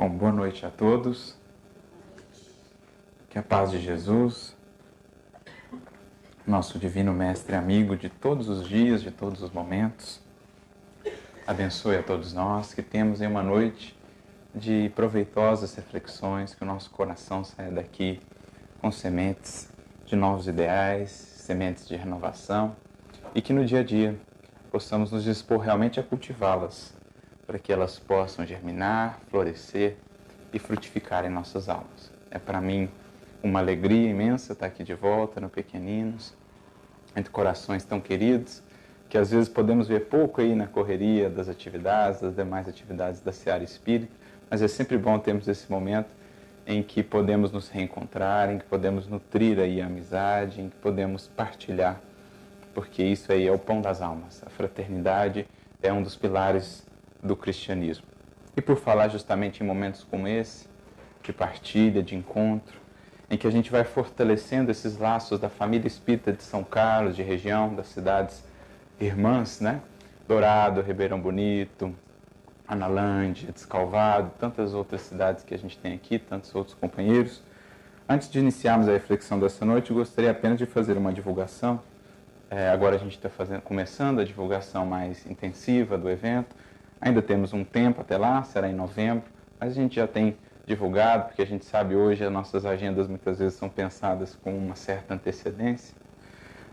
Bom, boa noite a todos. Que a paz de Jesus, nosso divino mestre amigo de todos os dias, de todos os momentos, abençoe a todos nós, que temos em uma noite de proveitosas reflexões, que o nosso coração saia daqui com sementes de novos ideais, sementes de renovação e que no dia a dia possamos nos dispor realmente a cultivá-las para que elas possam germinar, florescer e frutificar em nossas almas. É para mim uma alegria imensa estar aqui de volta no Pequeninos, entre corações tão queridos, que às vezes podemos ver pouco aí na correria das atividades, das demais atividades da Seara Espírita, mas é sempre bom termos esse momento em que podemos nos reencontrar, em que podemos nutrir aí a amizade, em que podemos partilhar, porque isso aí é o pão das almas. A fraternidade é um dos pilares do cristianismo. E por falar justamente em momentos como esse, de partilha, de encontro, em que a gente vai fortalecendo esses laços da família espírita de São Carlos, de região, das cidades irmãs, né? Dourado, Ribeirão Bonito, Analândia, Descalvado, tantas outras cidades que a gente tem aqui, tantos outros companheiros. Antes de iniciarmos a reflexão dessa noite, gostaria apenas de fazer uma divulgação. É, agora a gente está começando a divulgação mais intensiva do evento Ainda temos um tempo até lá, será em novembro, mas a gente já tem divulgado, porque a gente sabe hoje as nossas agendas muitas vezes são pensadas com uma certa antecedência.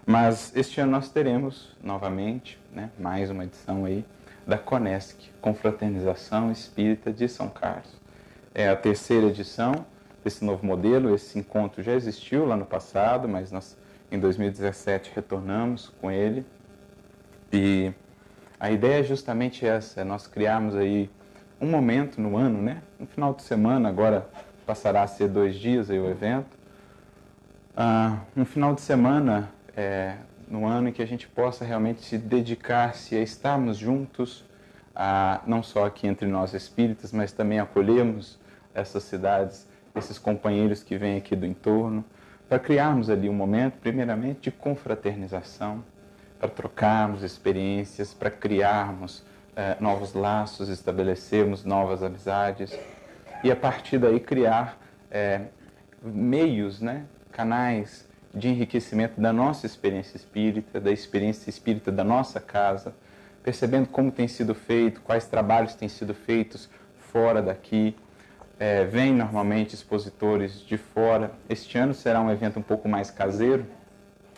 Mas este ano nós teremos novamente, né, mais uma edição aí da Conesc, Confraternização Espírita de São Carlos. É a terceira edição desse novo modelo, esse encontro já existiu lá no passado, mas nós em 2017 retornamos com ele e a ideia é justamente essa, é nós criarmos aí um momento no ano, né? No final de semana, agora passará a ser dois dias aí o evento. Uh, um final de semana é, no ano em que a gente possa realmente se dedicar-se a estarmos juntos, a, não só aqui entre nós espíritas, mas também acolhermos essas cidades, esses companheiros que vêm aqui do entorno, para criarmos ali um momento, primeiramente, de confraternização, para trocarmos experiências, para criarmos eh, novos laços, estabelecermos novas amizades e a partir daí criar eh, meios, né, canais de enriquecimento da nossa experiência espírita, da experiência espírita da nossa casa, percebendo como tem sido feito, quais trabalhos têm sido feitos fora daqui. É, vem normalmente expositores de fora. Este ano será um evento um pouco mais caseiro,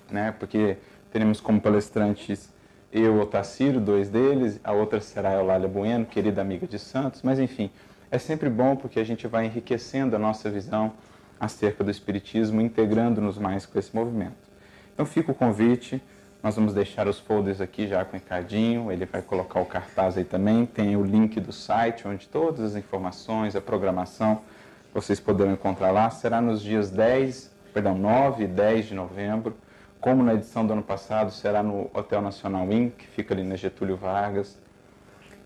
né, porque Teremos como palestrantes eu, Otacílio, dois deles, a outra será a Eulália Bueno, querida amiga de Santos, mas enfim, é sempre bom porque a gente vai enriquecendo a nossa visão acerca do Espiritismo, integrando-nos mais com esse movimento. Então fica o convite, nós vamos deixar os folders aqui já com o Ricardinho, ele vai colocar o cartaz aí também, tem o link do site, onde todas as informações, a programação, vocês poderão encontrar lá, será nos dias 10, perdão, 9 e 10 de novembro, como na edição do ano passado, será no Hotel Nacional Inn, que fica ali na Getúlio Vargas.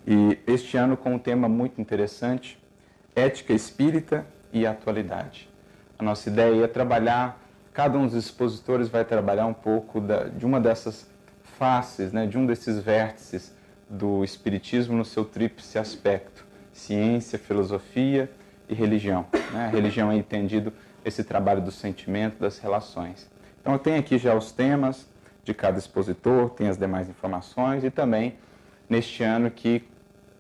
E este ano com um tema muito interessante, ética espírita e atualidade. A nossa ideia é trabalhar, cada um dos expositores vai trabalhar um pouco da, de uma dessas faces, né, de um desses vértices do espiritismo no seu tríplice aspecto, ciência, filosofia e religião. Né? A religião é entendido esse trabalho do sentimento, das relações. Então, eu tenho aqui já os temas de cada expositor, tem as demais informações e também neste ano que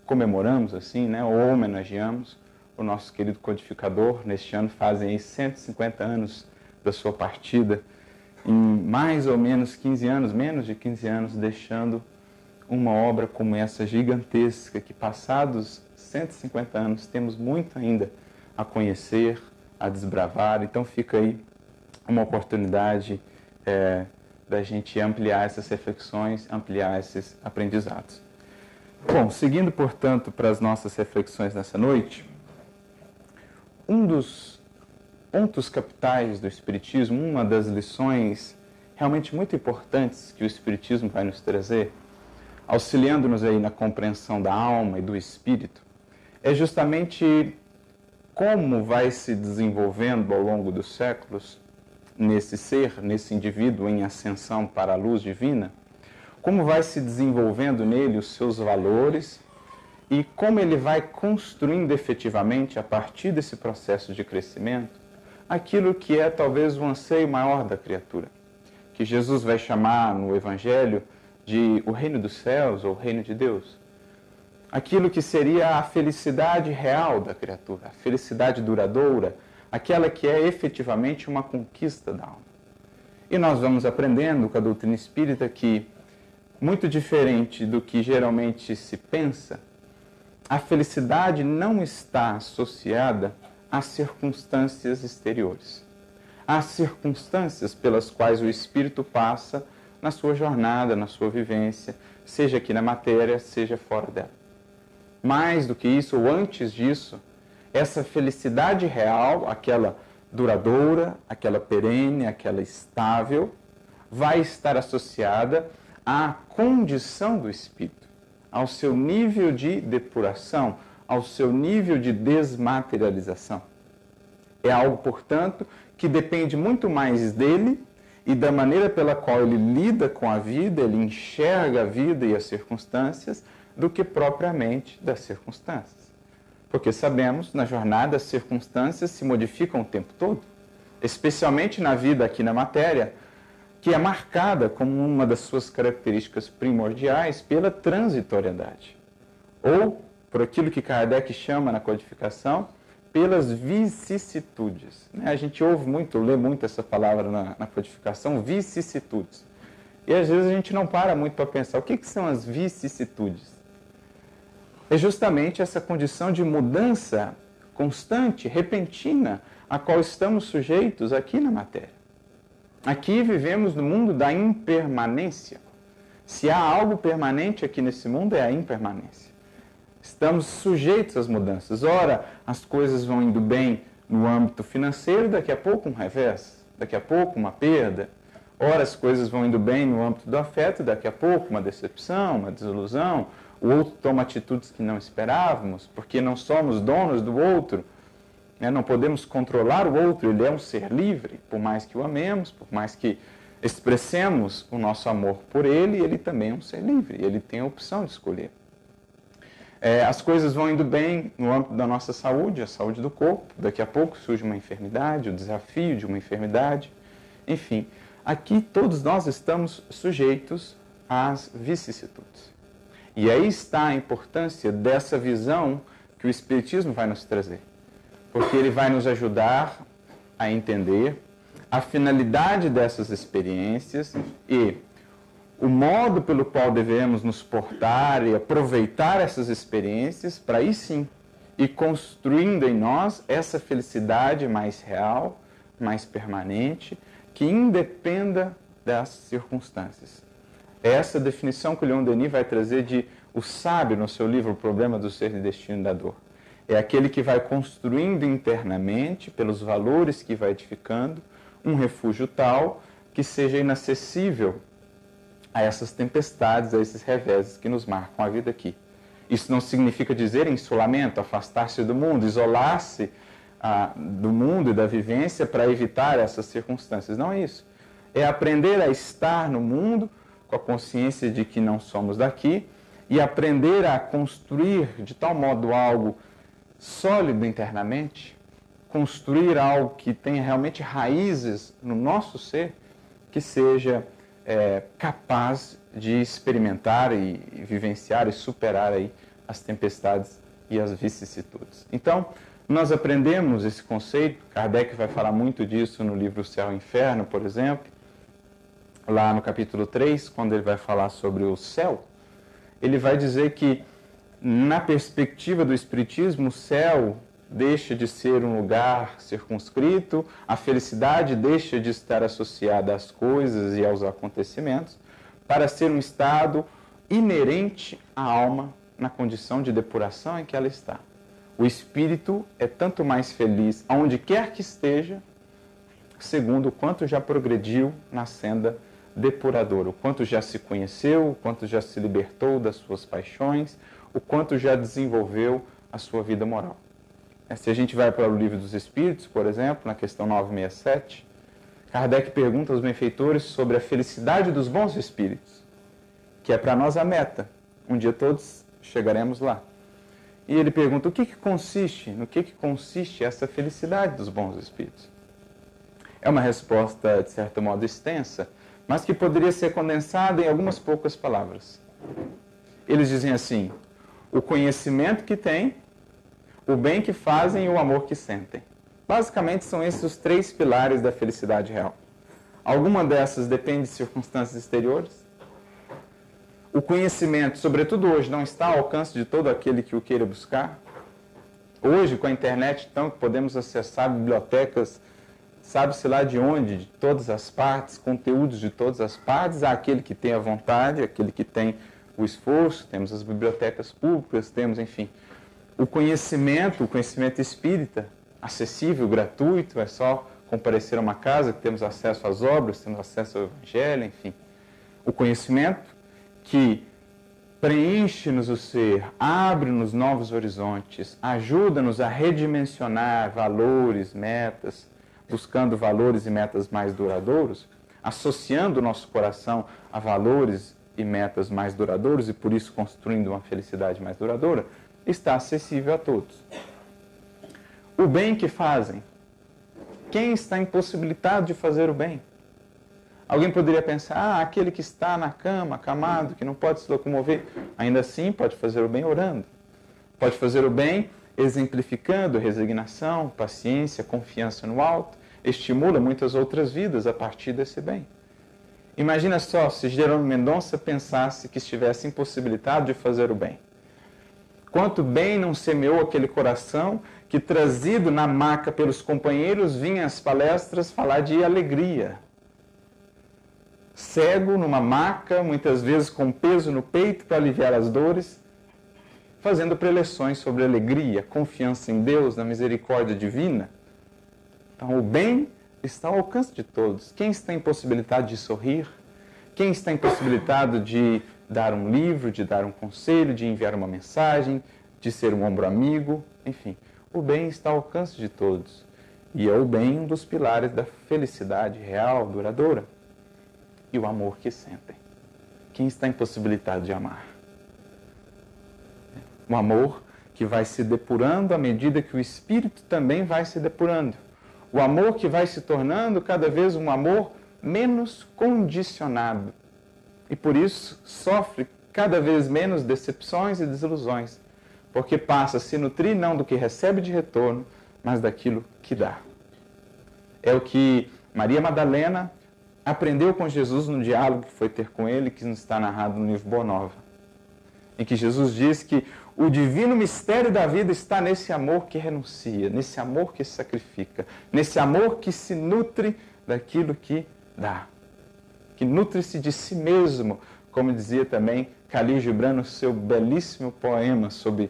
comemoramos, assim, né, ou homenageamos o nosso querido codificador. Neste ano fazem aí 150 anos da sua partida, em mais ou menos 15 anos, menos de 15 anos, deixando uma obra como essa gigantesca, que passados 150 anos temos muito ainda a conhecer, a desbravar. Então fica aí uma oportunidade é, da gente ampliar essas reflexões, ampliar esses aprendizados. Bom, seguindo, portanto, para as nossas reflexões nessa noite, um dos pontos capitais do Espiritismo, uma das lições realmente muito importantes que o Espiritismo vai nos trazer, auxiliando-nos aí na compreensão da alma e do espírito, é justamente como vai se desenvolvendo ao longo dos séculos nesse ser, nesse indivíduo em ascensão para a luz divina, como vai se desenvolvendo nele os seus valores e como ele vai construindo efetivamente, a partir desse processo de crescimento, aquilo que é talvez o anseio maior da criatura, que Jesus vai chamar no Evangelho de o reino dos céus ou o reino de Deus. Aquilo que seria a felicidade real da criatura, a felicidade duradoura, aquela que é efetivamente uma conquista da alma. E nós vamos aprendendo com a doutrina espírita que, muito diferente do que geralmente se pensa, a felicidade não está associada às circunstâncias exteriores, às circunstâncias pelas quais o espírito passa na sua jornada, na sua vivência, seja aqui na matéria, seja fora dela. Mais do que isso, ou antes disso, essa felicidade real, aquela duradoura, aquela perene, aquela estável, vai estar associada à condição do espírito, ao seu nível de depuração, ao seu nível de desmaterialização. É algo, portanto, que depende muito mais dele e da maneira pela qual ele lida com a vida, ele enxerga a vida e as circunstâncias, do que propriamente das circunstâncias. Porque sabemos, na jornada, as circunstâncias se modificam o tempo todo, especialmente na vida aqui na matéria, que é marcada como uma das suas características primordiais pela transitoriedade. Ou, por aquilo que Kardec chama na codificação, pelas vicissitudes. Né? A gente ouve muito, lê muito essa palavra na, na, codificação, vicissitudes. E às vezes a gente não para muito para pensar o que, que são as vicissitudes. É justamente essa condição de mudança constante, repentina, a qual estamos sujeitos aqui na matéria. Aqui vivemos no mundo da impermanência. Se há algo permanente aqui nesse mundo, é a impermanência. Estamos sujeitos às mudanças. Ora, as coisas vão indo bem no âmbito financeiro, daqui a pouco um revés, daqui a pouco uma perda. Ora, as coisas vão indo bem no âmbito do afeto, daqui a pouco uma decepção, uma desilusão. O outro toma atitudes que não esperávamos, porque não somos donos do outro. Né? Não podemos controlar o outro, ele é um ser livre, por mais que o amemos, por mais que expressemos o nosso amor por ele, ele também é um ser livre, ele tem a opção de escolher. É, as coisas vão indo bem no âmbito da nossa saúde, a saúde do corpo, daqui a pouco surge uma enfermidade, o desafio de uma enfermidade, enfim. Aqui todos nós estamos sujeitos às vicissitudes. E aí está a importância dessa visão que o Espiritismo vai nos trazer porque ele vai nos ajudar a entender a finalidade dessas experiências e o modo pelo qual devemos nos portar e aproveitar essas experiências para aí sim ir construindo em nós essa felicidade mais real, mais permanente, que independa das circunstâncias. Essa definição que o Leon Denis vai trazer de o sábio no seu livro O Problema do Ser e Destino da Dor é aquele que vai construindo internamente, pelos valores que vai edificando, um refúgio tal que seja inacessível a essas tempestades, a esses reveses que nos marcam a vida aqui. Isso não significa dizer insulamento, afastar-se do mundo, isolar-se ah, do mundo e da vivência para evitar essas circunstâncias. Não é isso. É aprender a estar no mundo com a consciência de que não somos daqui e aprender a construir de tal modo algo sólido internamente, construir algo que tenha realmente raízes no nosso ser, que seja é, capaz de experimentar e, e vivenciar e superar aí as tempestades e as vicissitudes. Então, nós aprendemos esse conceito, Kardec vai falar muito disso no livro Céu e Inferno, por exemplo, lá no capítulo 3, quando ele vai falar sobre o céu, ele vai dizer que na perspectiva do Espiritismo, o céu deixa de ser um lugar circunscrito, a felicidade deixa de estar associada às coisas e aos acontecimentos, para ser um estado inerente à alma na condição de depuração em que ela está. O espírito é tanto mais feliz aonde quer que esteja, segundo o quanto já progrediu na senda depuradora, o quanto já se conheceu, o quanto já se libertou das suas paixões, o quanto já desenvolveu a sua vida moral. É, se a gente vai para o Livro dos Espíritos, por exemplo, na questão 967, Kardec pergunta aos benfeitores sobre a felicidade dos bons espíritos, que é para nós a meta. Um dia todos chegaremos lá. E ele pergunta: o que, que consiste? No que, que consiste essa felicidade dos bons espíritos? É uma resposta, de certo modo, extensa, mas que poderia ser condensada em algumas poucas palavras. Eles dizem assim: o conhecimento que têm, o bem que fazem e o amor que sentem. Basicamente, são esses os três pilares da felicidade real. Alguma dessas depende de circunstâncias exteriores. O conhecimento, sobretudo hoje, não está ao alcance de todo aquele que o queira buscar. Hoje, com a internet, então, podemos acessar bibliotecas, sabe-se lá de onde, de todas as partes, conteúdos de todas as partes, há aquele que tem a vontade, aquele que tem o esforço, temos as bibliotecas públicas, temos, enfim, o conhecimento, o conhecimento espírita, acessível, gratuito, é só comparecer a uma casa que temos acesso às obras, temos acesso ao Evangelho, enfim. O conhecimento que preenche-nos o ser, abre-nos novos horizontes, ajuda-nos a redimensionar valores, metas, buscando valores e metas mais duradouros, associando o nosso coração a valores e metas mais duradouros e por isso construindo uma felicidade mais duradoura, está acessível a todos. O bem que fazem. Quem está impossibilitado de fazer o bem? Alguém poderia pensar, ah, aquele que está na cama, acamado, que não pode se locomover, ainda assim pode fazer o bem orando. Pode fazer o bem exemplificando resignação, paciência, confiança no alto, estimula muitas outras vidas a partir desse bem. Imagina só se Jerônimo Mendonça pensasse que estivesse impossibilitado de fazer o bem. Quanto bem não semeou aquele coração que, trazido na maca pelos companheiros, vinha às palestras falar de alegria. Cego numa maca, muitas vezes com peso no peito para aliviar as dores, fazendo preleções sobre alegria, confiança em Deus, na misericórdia divina. Então, o bem está ao alcance de todos. Quem está impossibilitado de sorrir? Quem está impossibilitado de dar um livro, de dar um conselho, de enviar uma mensagem, de ser um ombro amigo? Enfim, o bem está ao alcance de todos. E é o bem um dos pilares da felicidade real, duradoura. E o amor que sentem. Quem está impossibilitado de amar? Um amor que vai se depurando à medida que o espírito também vai se depurando. O amor que vai se tornando cada vez um amor menos condicionado. E por isso sofre cada vez menos decepções e desilusões, porque passa a se nutrir não do que recebe de retorno, mas daquilo que dá. É o que Maria Madalena aprendeu com Jesus no diálogo que foi ter com ele, que está narrado no livro Boa Nova, em que Jesus diz que o divino mistério da vida está nesse amor que renuncia, nesse amor que sacrifica, nesse amor que se nutre daquilo que dá, que nutre-se de si mesmo, como dizia também Khalil Gibran no seu belíssimo poema sobre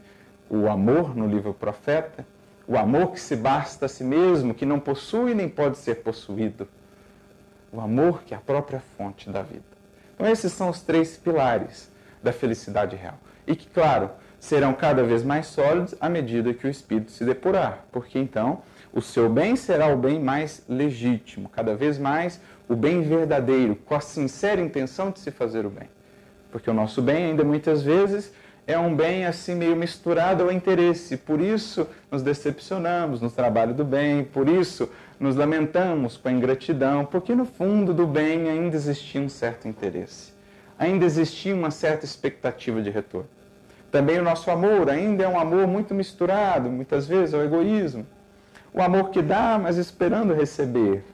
o amor no livro Profeta, o amor que se basta a si mesmo, que não possui nem pode ser possuído, o amor que é a própria fonte da vida. Então esses são os três pilares da felicidade real. E que, claro, serão cada vez mais sólidos à medida que o espírito se depurar, porque então o seu bem será o bem mais legítimo, cada vez mais o bem verdadeiro, com a sincera intenção de se fazer o bem. Porque o nosso bem, ainda muitas vezes, é um bem assim meio misturado ao interesse, por isso nos decepcionamos no trabalho do bem, por isso nos lamentamos com a ingratidão, porque no fundo do bem ainda existia um certo interesse, ainda existia uma certa expectativa de retorno. Também o nosso amor ainda é um amor muito misturado, muitas vezes, ao egoísmo. O amor que dá, mas esperando receber.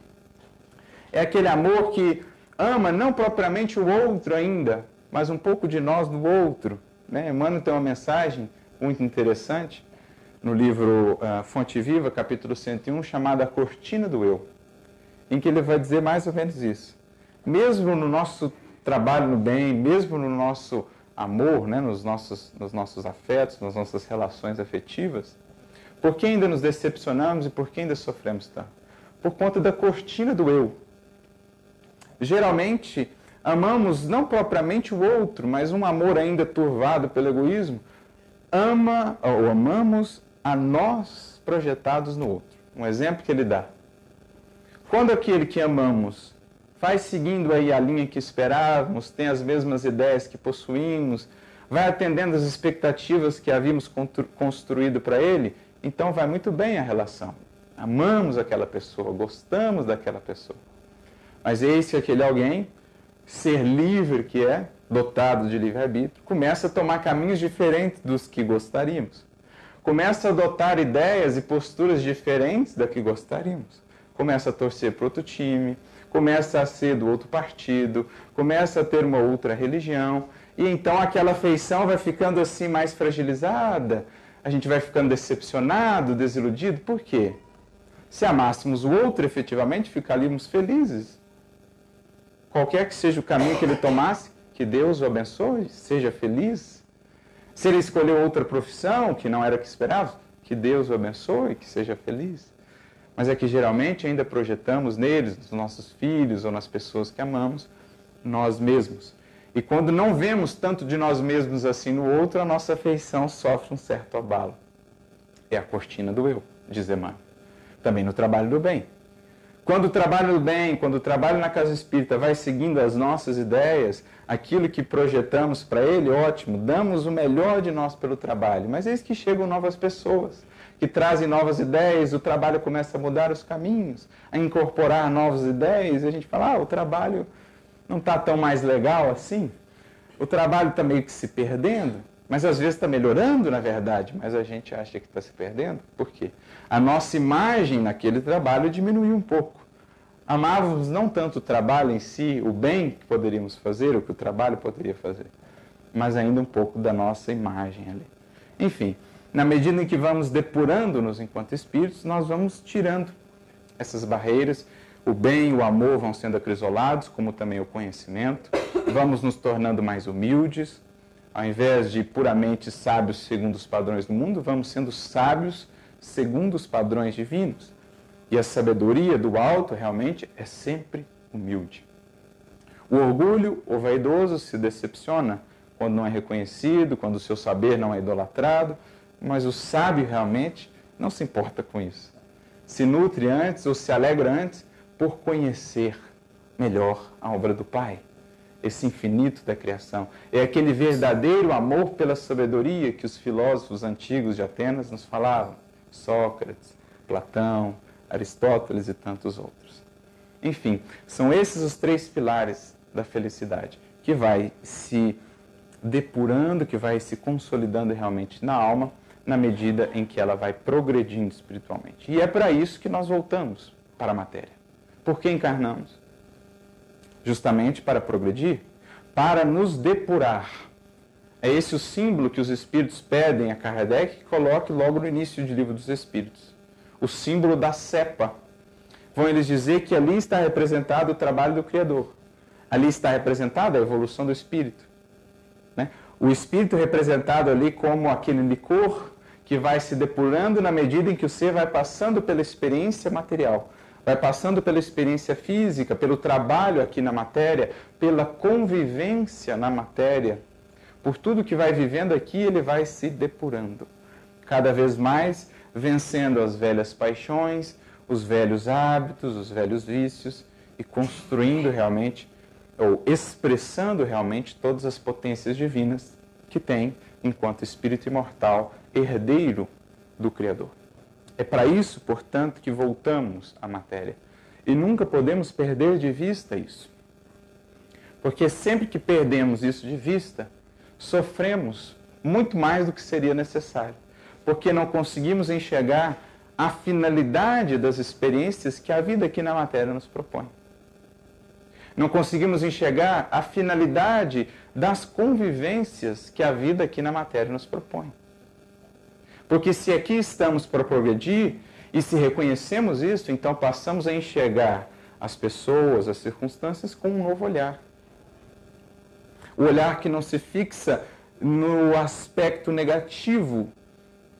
É aquele amor que ama não propriamente o outro ainda, mas um pouco de nós no outro. Né? Emmanuel tem uma mensagem muito interessante no livro uh, Fonte Viva, capítulo 101, chamada Cortina do Eu, em que ele vai dizer mais ou menos isso. Mesmo no nosso trabalho no bem, mesmo no nosso amor, né, nos, nossos, nos nossos afetos, nas nossas relações afetivas, por que ainda nos decepcionamos e por que ainda sofremos tanto? Por conta da cortina do eu. Geralmente, amamos não propriamente o outro, mas um amor ainda turvado pelo egoísmo, ama ou amamos a nós projetados no outro. Um exemplo que ele dá. Quando aquele que amamos faz seguindo aí a linha que esperávamos, tem as mesmas ideias que possuímos, vai atendendo as expectativas que havíamos construído para ele, então vai muito bem a relação. Amamos aquela pessoa, gostamos daquela pessoa. Mas eis que aquele alguém, ser livre que é, dotado de livre-arbítrio, começa a tomar caminhos diferentes dos que gostaríamos. Começa a adotar ideias e posturas diferentes da que gostaríamos. Começa a torcer para outro time, começa a ser do outro partido, começa a ter uma outra religião, e então aquela afeição vai ficando assim mais fragilizada, a gente vai ficando decepcionado, desiludido. Por quê? Se amássemos o outro efetivamente, ficaríamos felizes. Qualquer que seja o caminho que ele tomasse, que Deus o abençoe, seja feliz. Se ele escolheu outra profissão que não era o que esperava, que Deus o abençoe, que seja feliz. Mas é que geralmente ainda projetamos neles, nos nossos filhos ou nas pessoas que amamos, nós mesmos. E quando não vemos tanto de nós mesmos assim no outro, a nossa afeição sofre um certo abalo. É a cortina do eu, diz Emmanuel. Também no trabalho do bem. Quando o trabalho do bem, quando o trabalho na casa espírita vai seguindo as nossas ideias, aquilo que projetamos para ele, ótimo, damos o melhor de nós pelo trabalho. Mas eis que chegam novas pessoas que trazem novas ideias, o trabalho começa a mudar os caminhos, a incorporar novas ideias, e a gente fala, ah, o trabalho não está tão mais legal assim, o trabalho está meio que se perdendo, mas às vezes está melhorando, na verdade, mas a gente acha que está se perdendo. Por quê? A nossa imagem naquele trabalho diminuiu um pouco amávamos não tanto o trabalho em si, o bem que poderíamos fazer, o que o trabalho poderia fazer, mas ainda um pouco da nossa imagem ali. Enfim, na medida em que vamos depurando-nos enquanto espíritos, nós vamos tirando essas barreiras. O bem e o amor vão sendo acrisolados, como também o conhecimento. Vamos nos tornando mais humildes. Ao invés de puramente sábios segundo os padrões do mundo, vamos sendo sábios segundo os padrões divinos. E a sabedoria do alto realmente é sempre humilde. O orgulho, o vaidoso, se decepciona quando não é reconhecido, quando o seu saber não é idolatrado, mas o sábio realmente não se importa com isso. Se nutre antes ou se alegra antes por conhecer melhor a obra do Pai, esse infinito da criação. É aquele verdadeiro amor pela sabedoria que os filósofos antigos de Atenas nos falavam. Sócrates, Platão, Aristóteles e tantos outros. Enfim, são esses os três pilares da felicidade, que vai se depurando, que vai se consolidando realmente na alma, na medida em que ela vai progredindo espiritualmente. E é para isso que nós voltamos para a matéria. Por que encarnamos? Justamente para progredir, para nos depurar. É esse o símbolo que os espíritos pedem a Kardec que coloque logo no início do livro dos Espíritos o símbolo da cepa. Vão eles dizer que ali está representado o trabalho do Criador. Ali está representada a evolução do espírito. Né? O espírito representado ali como aquele licor que vai se depurando na medida em que o ser vai passando pela experiência material, vai passando pela experiência física, pelo trabalho aqui na matéria, pela convivência na matéria. Por tudo que vai vivendo aqui, ele vai se depurando. Cada vez mais vencendo as velhas paixões, os velhos hábitos, os velhos vícios e construindo realmente ou expressando realmente todas as potências divinas que tem enquanto espírito imortal, herdeiro do Criador. É para isso, portanto, que voltamos à matéria. E nunca podemos perder de vista isso. Porque sempre que perdemos isso de vista, sofremos muito mais do que seria necessário porque não conseguimos enxergar a finalidade das experiências que a vida aqui na matéria nos propõe. Não conseguimos enxergar a finalidade das convivências que a vida aqui na matéria nos propõe. Porque se aqui estamos para progredir e se reconhecemos isso, então passamos a enxergar as pessoas, as circunstâncias com um novo olhar. O olhar que não se fixa no aspecto negativo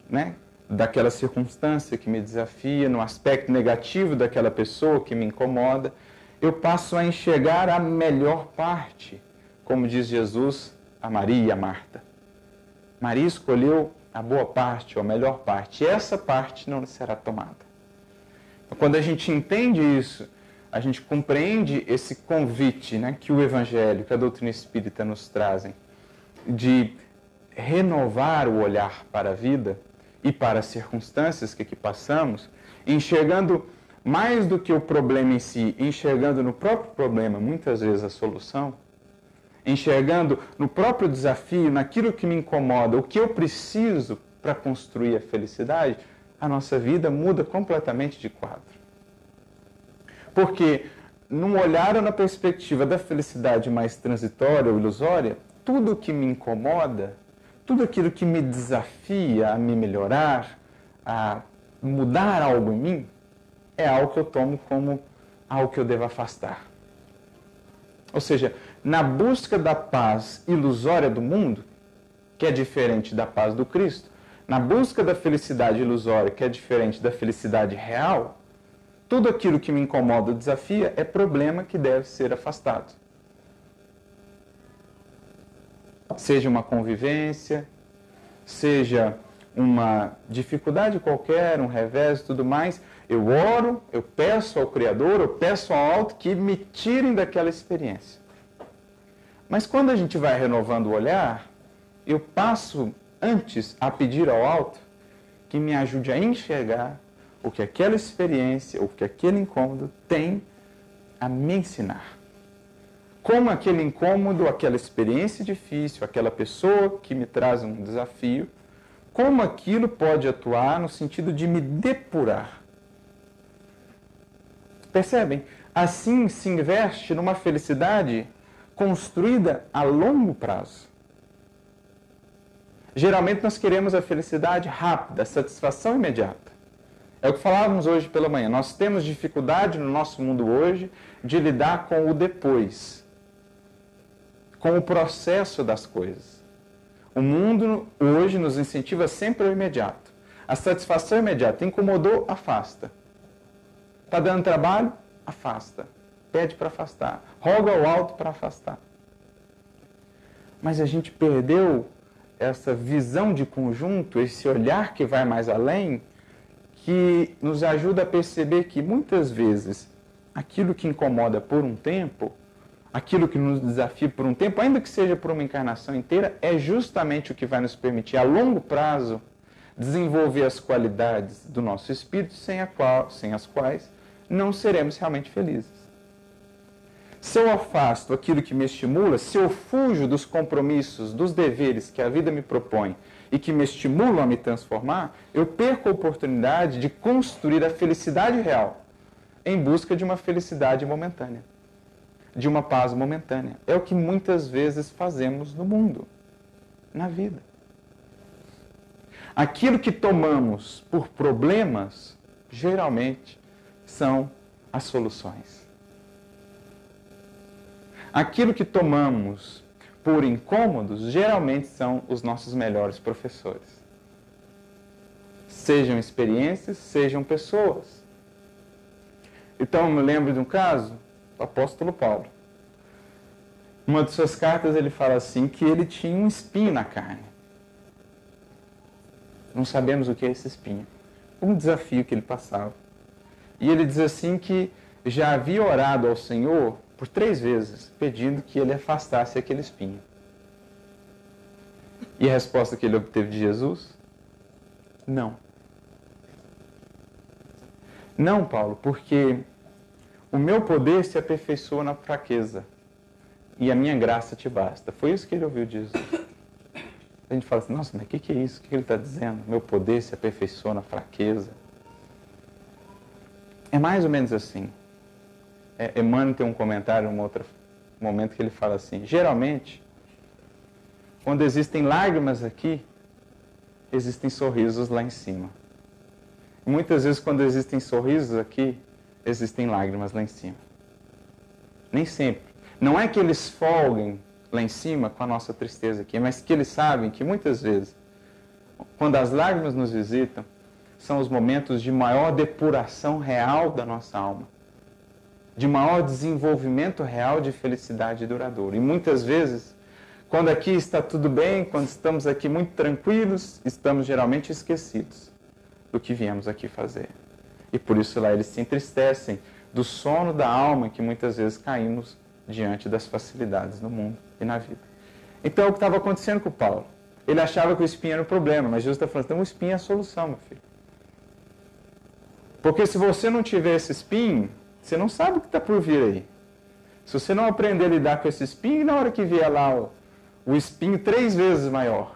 né, daquela circunstância que me desafia, no aspecto negativo daquela pessoa que me incomoda, eu passo a enxergar a melhor parte, como diz Jesus a Maria e a Marta. Maria escolheu a boa parte, ou a melhor parte, e essa parte não será tomada. Então, quando a gente entende isso, a gente compreende esse convite né, que o Evangelho, que a doutrina espírita nos trazem, de renovar o olhar para a vida e para as circunstâncias que aqui passamos, enxergando mais do que o problema em si, enxergando no próprio problema muitas vezes a solução, enxergando no próprio desafio, naquilo que me incomoda, o que eu preciso para construir a felicidade, a nossa vida muda completamente de quadro. Porque num olhar ou na perspectiva da felicidade mais transitória ou ilusória, tudo o que me incomoda, tudo aquilo que me desafia a me melhorar, a mudar algo em mim, é algo que eu tomo como algo que eu devo afastar. Ou seja, na busca da paz ilusória do mundo, que é diferente da paz do Cristo, na busca da felicidade ilusória, que é diferente da felicidade real, tudo aquilo que me incomoda ou desafia é problema que deve ser afastado. Seja uma convivência, seja uma dificuldade qualquer, um revés e tudo mais, eu oro, eu peço ao Criador, eu peço ao alto que me tirem daquela experiência. Mas quando a gente vai renovando o olhar, eu passo antes a pedir ao alto que me ajude a enxergar o que aquela experiência, o que aquele incômodo tem a me ensinar. Como aquele incômodo, aquela experiência difícil, aquela pessoa que me traz um desafio, como aquilo pode atuar no sentido de me depurar. Percebem? Assim se investe numa felicidade construída a longo prazo. Geralmente nós queremos a felicidade rápida, a satisfação imediata. É o que falávamos hoje pela manhã. Nós temos dificuldade no nosso mundo hoje de lidar com o depois, com o processo das coisas. O mundo hoje nos incentiva sempre ao imediato. A satisfação imediata incomodou, afasta. Está dando trabalho? Afasta pede para afastar, roga ao alto para afastar. Mas a gente perdeu essa visão de conjunto, esse olhar que vai mais além, que nos ajuda a perceber que muitas vezes aquilo que incomoda por um tempo, aquilo que nos desafia por um tempo, ainda que seja por uma encarnação inteira, é justamente o que vai nos permitir a longo prazo desenvolver as qualidades do nosso espírito sem, qual, sem as quais não seremos realmente felizes. Se eu afasto aquilo que me estimula, se eu fujo dos compromissos, dos deveres que a vida me propõe e que me estimulam a me transformar, eu perco a oportunidade de construir a felicidade real em busca de uma felicidade momentânea, de uma paz momentânea. É o que muitas vezes fazemos no mundo, na vida. Aquilo que tomamos por problemas, geralmente, são as soluções. Aquilo que tomamos por incômodos geralmente são os nossos melhores professores. Sejam experiências, sejam pessoas. Então, eu me lembro de um caso do apóstolo Paulo. Uma de suas cartas ele fala assim que ele tinha um espinho na carne. Não sabemos o que é esse espinho. Um desafio que ele passava. E ele diz assim que já havia orado ao Senhor por três vezes, pedindo que ele afastasse aquele espinho. E a resposta que ele obteve de Jesus? Não. Não, Paulo, porque o meu poder se aperfeiçoa na fraqueza e a minha graça te basta. Foi isso que ele ouviu de Jesus. A gente fala assim, nossa, mas o que, que é isso? O que, que ele está dizendo? Meu poder se aperfeiçoa na fraqueza. É mais ou menos assim é, Emmanuel tem um comentário um outro momento que ele fala assim: geralmente, quando existem lágrimas aqui, existem sorrisos lá em cima. Muitas vezes, quando existem sorrisos aqui, existem lágrimas lá em cima. Nem sempre. Não é que eles folguem lá em cima com a nossa tristeza aqui, mas que eles sabem que muitas vezes, quando as lágrimas nos visitam, são os momentos de maior depuração real da nossa alma de maior desenvolvimento real de felicidade duradoura. E muitas vezes, quando aqui está tudo bem, quando estamos aqui muito tranquilos, estamos geralmente esquecidos do que viemos aqui fazer. E por isso lá eles se entristecem do sono da alma que muitas vezes caímos diante das facilidades no mundo e na vida. Então, o que estava acontecendo com Paulo? ele achava que o espinho era o problema, mas Jesus está falando, então o espinho é a solução, meu filho. Porque se você não tiver esse espinho, você não sabe o que está por vir aí. Se você não aprender a lidar com esse espinho, na hora que vier lá o, o espinho três vezes maior.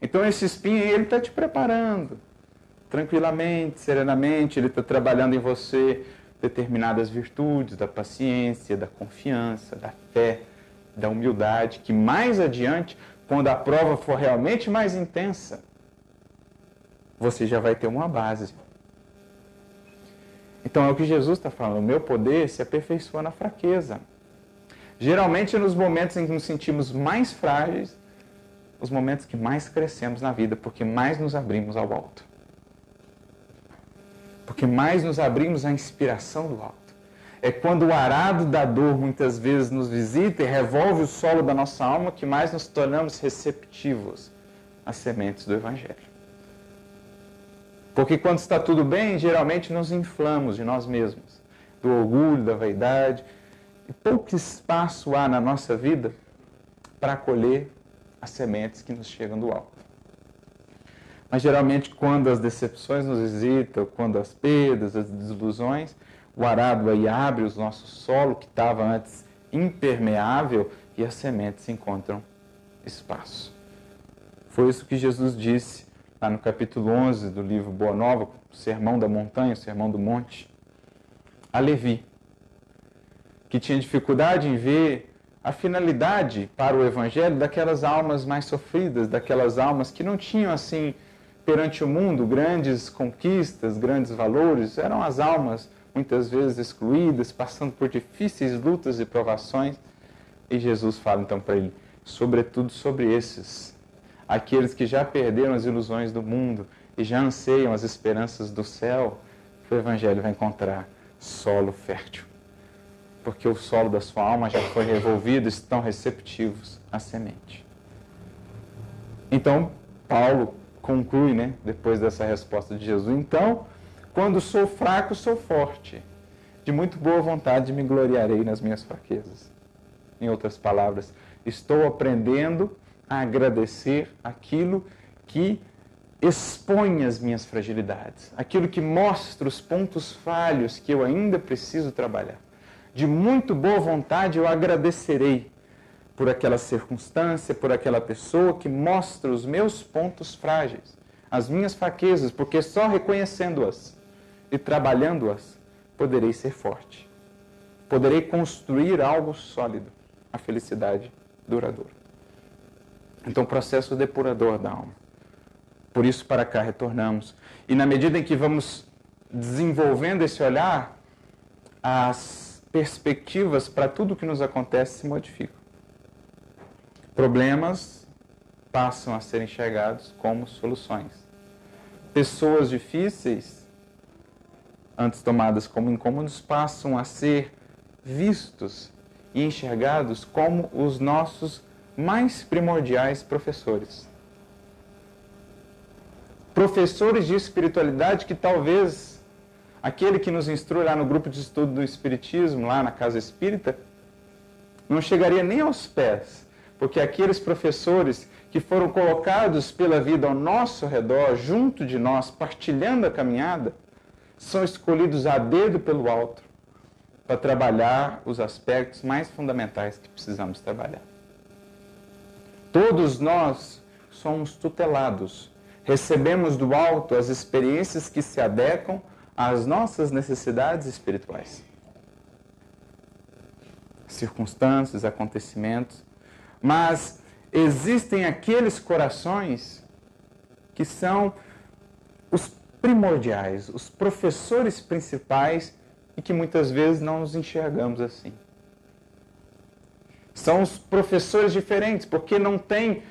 Então esse espinho ele está te preparando tranquilamente, serenamente, ele está trabalhando em você determinadas virtudes da paciência, da confiança, da fé, da humildade, que mais adiante, quando a prova for realmente mais intensa, você já vai ter uma base. Então é o que Jesus está falando: o meu poder se aperfeiçoa na fraqueza. Geralmente, nos momentos em que nos sentimos mais frágeis, os momentos que mais crescemos na vida, porque mais nos abrimos ao alto. Porque mais nos abrimos à inspiração do alto. É quando o arado da dor muitas vezes nos visita e revolve o solo da nossa alma que mais nos tornamos receptivos às sementes do Evangelho. Porque quando está tudo bem, geralmente nos inflamos de nós mesmos, do orgulho, da vaidade, e pouco espaço há na nossa vida para acolher as sementes que nos chegam do alto. Mas geralmente, quando as decepções nos visitam, quando as perdas, as desilusões, o arado aí abre o nosso solo que estava antes impermeável e as sementes encontram espaço. Foi isso que Jesus disse lá no capítulo 11 do livro Boa Nova, o Sermão da Montanha, o Sermão do Monte, a Levi, que tinha dificuldade em ver a finalidade para o Evangelho daquelas almas mais sofridas, daquelas almas que não tinham assim perante o mundo grandes conquistas, grandes valores, eram as almas muitas vezes excluídas, passando por difíceis lutas e provações. E Jesus fala então para ele, sobretudo sobre esses aqueles que já perderam as ilusões do mundo e já anseiam as esperanças do céu, o Evangelho vai encontrar solo fértil. Porque o solo da sua alma já foi revolvido, estão receptivos à semente. Então, Paulo conclui, né, depois dessa resposta de Jesus: Então, quando sou fraco, sou forte. De muito boa vontade me gloriarei nas minhas fraquezas. Em outras palavras, estou aprendendo a agradecer aquilo que expõe as minhas fragilidades, aquilo que mostra os pontos falhos que eu ainda preciso trabalhar. De muito boa vontade eu agradecerei por aquela circunstância, por aquela pessoa que mostra os meus pontos frágeis, as minhas fraquezas, porque só reconhecendo-as e trabalhando-as poderei ser forte. Poderei construir algo sólido, a felicidade duradoura. Então, processo depurador da alma. Por isso, para cá retornamos. E na medida em que vamos desenvolvendo esse olhar, as perspectivas para tudo que nos acontece se modificam. Problemas passam a ser enxergados como soluções. Pessoas difíceis, antes tomadas como incômodos, passam a ser vistos e enxergados como os nossos mais primordiais professores. Professores de espiritualidade que talvez aquele que nos instrui lá no grupo de estudo do Espiritismo, lá na Casa Espírita, não chegaria nem aos pés, porque aqueles professores que foram colocados pela vida ao nosso redor, junto de nós, partilhando a caminhada, são escolhidos a dedo pelo alto para trabalhar os aspectos mais fundamentais que precisamos trabalhar. Todos nós somos tutelados. Recebemos do alto as experiências que se adequam às nossas necessidades espirituais. Circunstâncias, acontecimentos. Mas existem aqueles corações que são os primordiais, os professores principais e que muitas vezes não nos enxergamos assim. São os professores diferentes, porque não tem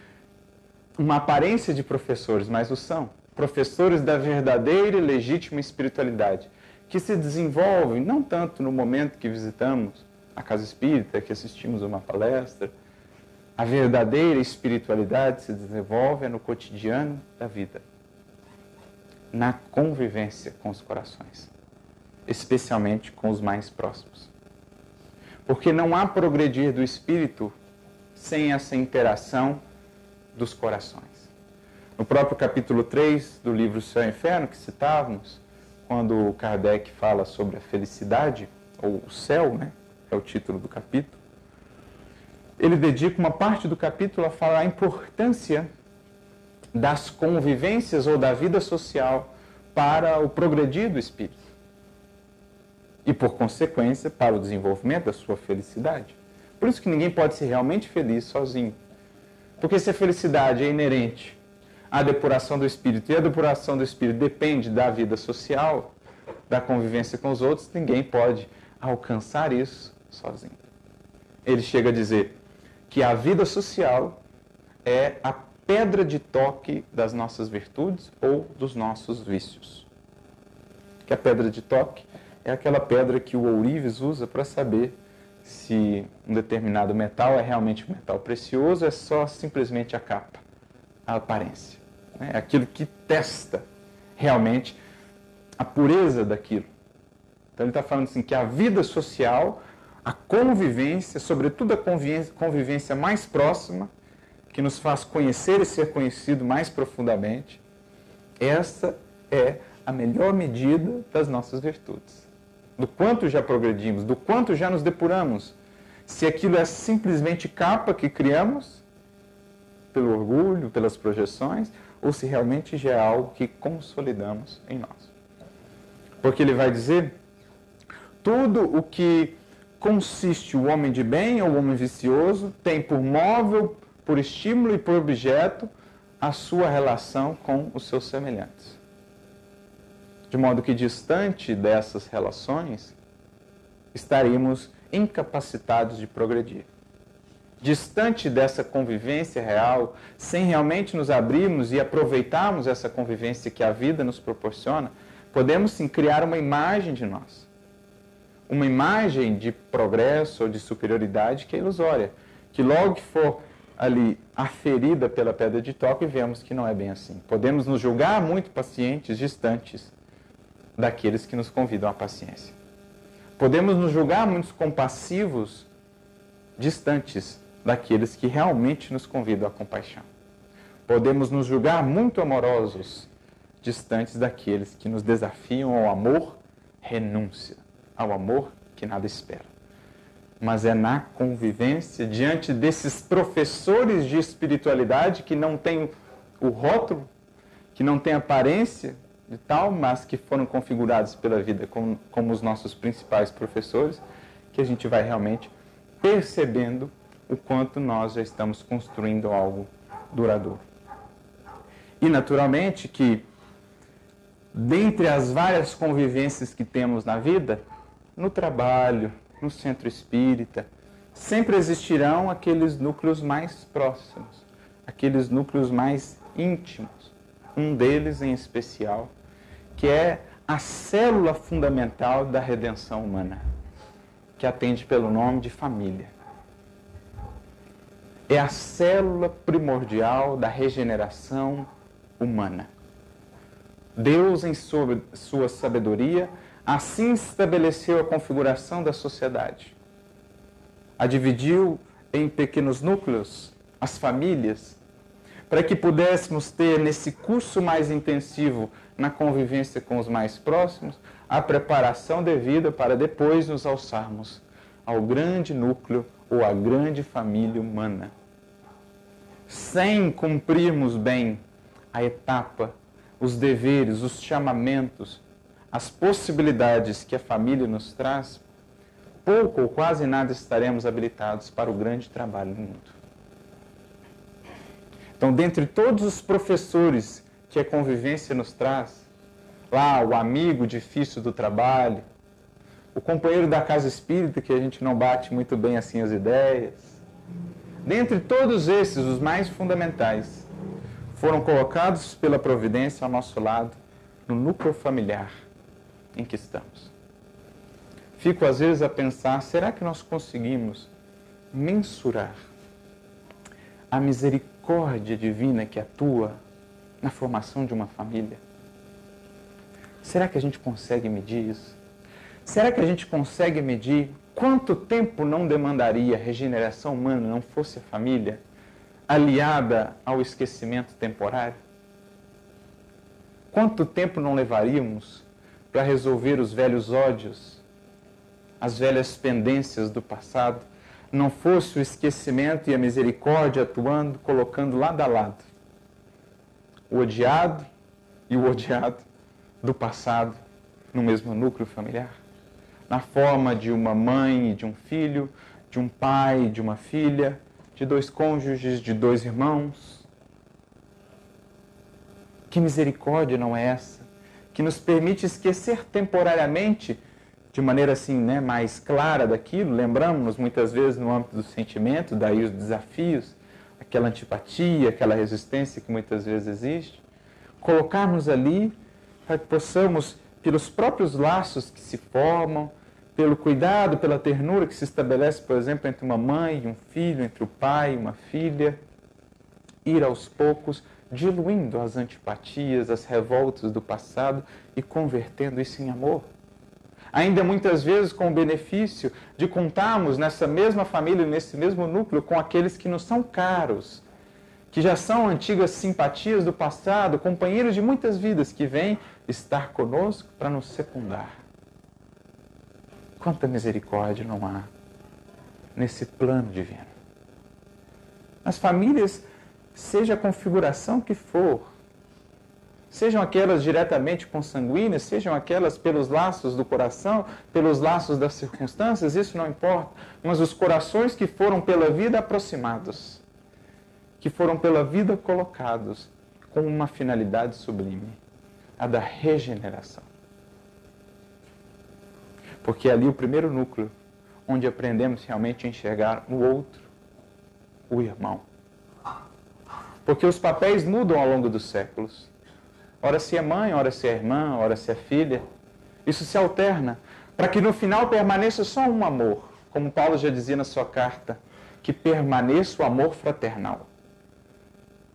uma aparência de professores, mas o são. Professores da verdadeira e legítima espiritualidade, que se desenvolvem não tanto no momento que visitamos a casa espírita, que assistimos uma palestra. A verdadeira espiritualidade se desenvolve no cotidiano da vida, na convivência com os corações, especialmente com os mais próximos. Porque não há progredir do espírito sem essa interação dos corações. No próprio capítulo 3 do livro Céu e Inferno, que citávamos, quando Kardec fala sobre a felicidade, ou o céu, né? é o título do capítulo, ele dedica uma parte do capítulo a falar a importância das convivências ou da vida social para o progredir do espírito e, por consequência, para o desenvolvimento da sua felicidade. Por isso que ninguém pode ser realmente feliz sozinho. Porque se a felicidade é inerente à depuração do espírito e a depuração do espírito depende da vida social, da convivência com os outros, ninguém pode alcançar isso sozinho. Ele chega a dizer que a vida social é a pedra de toque das nossas virtudes ou dos nossos vícios. Que a pedra de toque é aquela pedra que o ourives usa para saber se um determinado metal é realmente um metal precioso, é só simplesmente a capa, a aparência. Né? É aquilo que testa realmente a pureza daquilo. Então ele está falando assim que a vida social, a convivência, sobretudo a convivência, convivência mais próxima, que nos faz conhecer e ser conhecido mais profundamente, essa é a melhor medida das nossas virtudes do quanto já progredimos, do quanto já nos depuramos. Se aquilo é simplesmente capa que criamos, pelo orgulho, pelas projeções, ou se realmente já é algo que consolidamos em nós. Porque ele vai dizer: tudo o que consiste o homem de bem ou o homem vicioso tem por móvel, por estímulo e por objeto a sua relação com os seus semelhantes. De modo que, distante dessas relações, estaríamos incapacitados de progredir. Distante dessa convivência real, sem realmente nos abrirmos e aproveitarmos essa convivência que a vida nos proporciona, podemos sim criar uma imagem de nós. Uma imagem de progresso ou de superioridade que é ilusória, que logo que for ali aferida pela pedra de toque, vemos que não é bem assim. Podemos nos julgar muito pacientes, distantes daqueles que nos convidam à paciência. Podemos nos julgar muito compassivos, distantes daqueles que realmente nos convidam à compaixão. Podemos nos julgar muito amorosos, distantes daqueles que nos desafiam ao amor, renúncia, ao amor que nada espera. Mas é na convivência, diante desses professores de espiritualidade que não têm o rótulo, que não têm aparência, de tal, mas que foram configurados pela vida como, como os nossos principais professores, que a gente vai realmente percebendo o quanto nós já estamos construindo algo duradouro. E naturalmente que, dentre as várias convivências que temos na vida, no trabalho, no centro espírita, sempre existirão aqueles núcleos mais próximos, aqueles núcleos mais íntimos. Um deles em especial que é a célula fundamental da redenção humana, que atende pelo nome de família. É a célula primordial da regeneração humana. Deus, em sua, sua sabedoria, assim estabeleceu a configuração da sociedade. A dividiu em pequenos núcleos, as famílias, para que pudéssemos ter nesse curso mais intensivo na convivência com os mais próximos, a preparação devida para depois nos alçarmos ao grande núcleo ou à grande família humana. Sem cumprirmos bem a etapa, os deveres, os chamamentos, as possibilidades que a família nos traz, pouco ou quase nada estaremos habilitados para o grande trabalho no mundo. Então, dentre todos os professores que a convivência nos traz. Lá, o amigo difícil do trabalho, o companheiro da casa espírita que a gente não bate muito bem assim as ideias. Dentre todos esses, os mais fundamentais, foram colocados pela providência ao nosso lado, no núcleo familiar em que estamos. Fico às vezes a pensar: será que nós conseguimos mensurar a misericórdia divina que atua na formação de uma família? Será que a gente consegue medir isso? Será que a gente consegue medir quanto tempo não demandaria a regeneração humana não fosse a família? aliada ao esquecimento temporário? Quanto tempo não levaríamos para resolver os velhos ódios, as velhas pendências do passado, não fosse o esquecimento e a misericórdia atuando, colocando lado a lado o odiado e o odiado do passado no mesmo núcleo familiar? Na forma de uma mãe e de um filho, de um pai e de uma filha, de dois cônjuges, de dois irmãos. Que misericórdia não é essa? Que nos permite esquecer temporariamente, de maneira assim, né, mais clara daquilo, lembramos muitas vezes no âmbito do sentimento, daí os desafios, aquela antipatia, aquela resistência que muitas vezes existe, colocarmos ali para que possamos, pelos próprios laços que se formam, pelo cuidado, pela ternura que se estabelece, por exemplo, entre uma mãe e um filho, entre o pai e uma filha, ir aos poucos diluindo as antipatias, as revoltas do passado e convertendo isso em amor. Ainda muitas vezes com o benefício de contarmos nessa mesma família, nesse mesmo núcleo, com aqueles que nos são caros, que já são antigas simpatias do passado, companheiros de muitas vidas que vêm estar conosco para nos secundar. Quanta misericórdia não há nesse plano divino. As famílias, seja a configuração que for, sejam aquelas diretamente consanguíneas, sejam aquelas pelos laços do coração, pelos laços das circunstâncias, isso não importa, mas os corações que foram pela vida aproximados, que foram pela vida colocados com uma finalidade sublime, a da regeneração. Porque é ali o primeiro núcleo onde aprendemos realmente a enxergar o outro, o irmão. Porque os papéis mudam ao longo dos séculos. Ora se é mãe, ora se é irmã, ora se é filha. Isso se alterna, para que no final permaneça só um amor, como Paulo já dizia na sua carta, que permaneça o amor fraternal.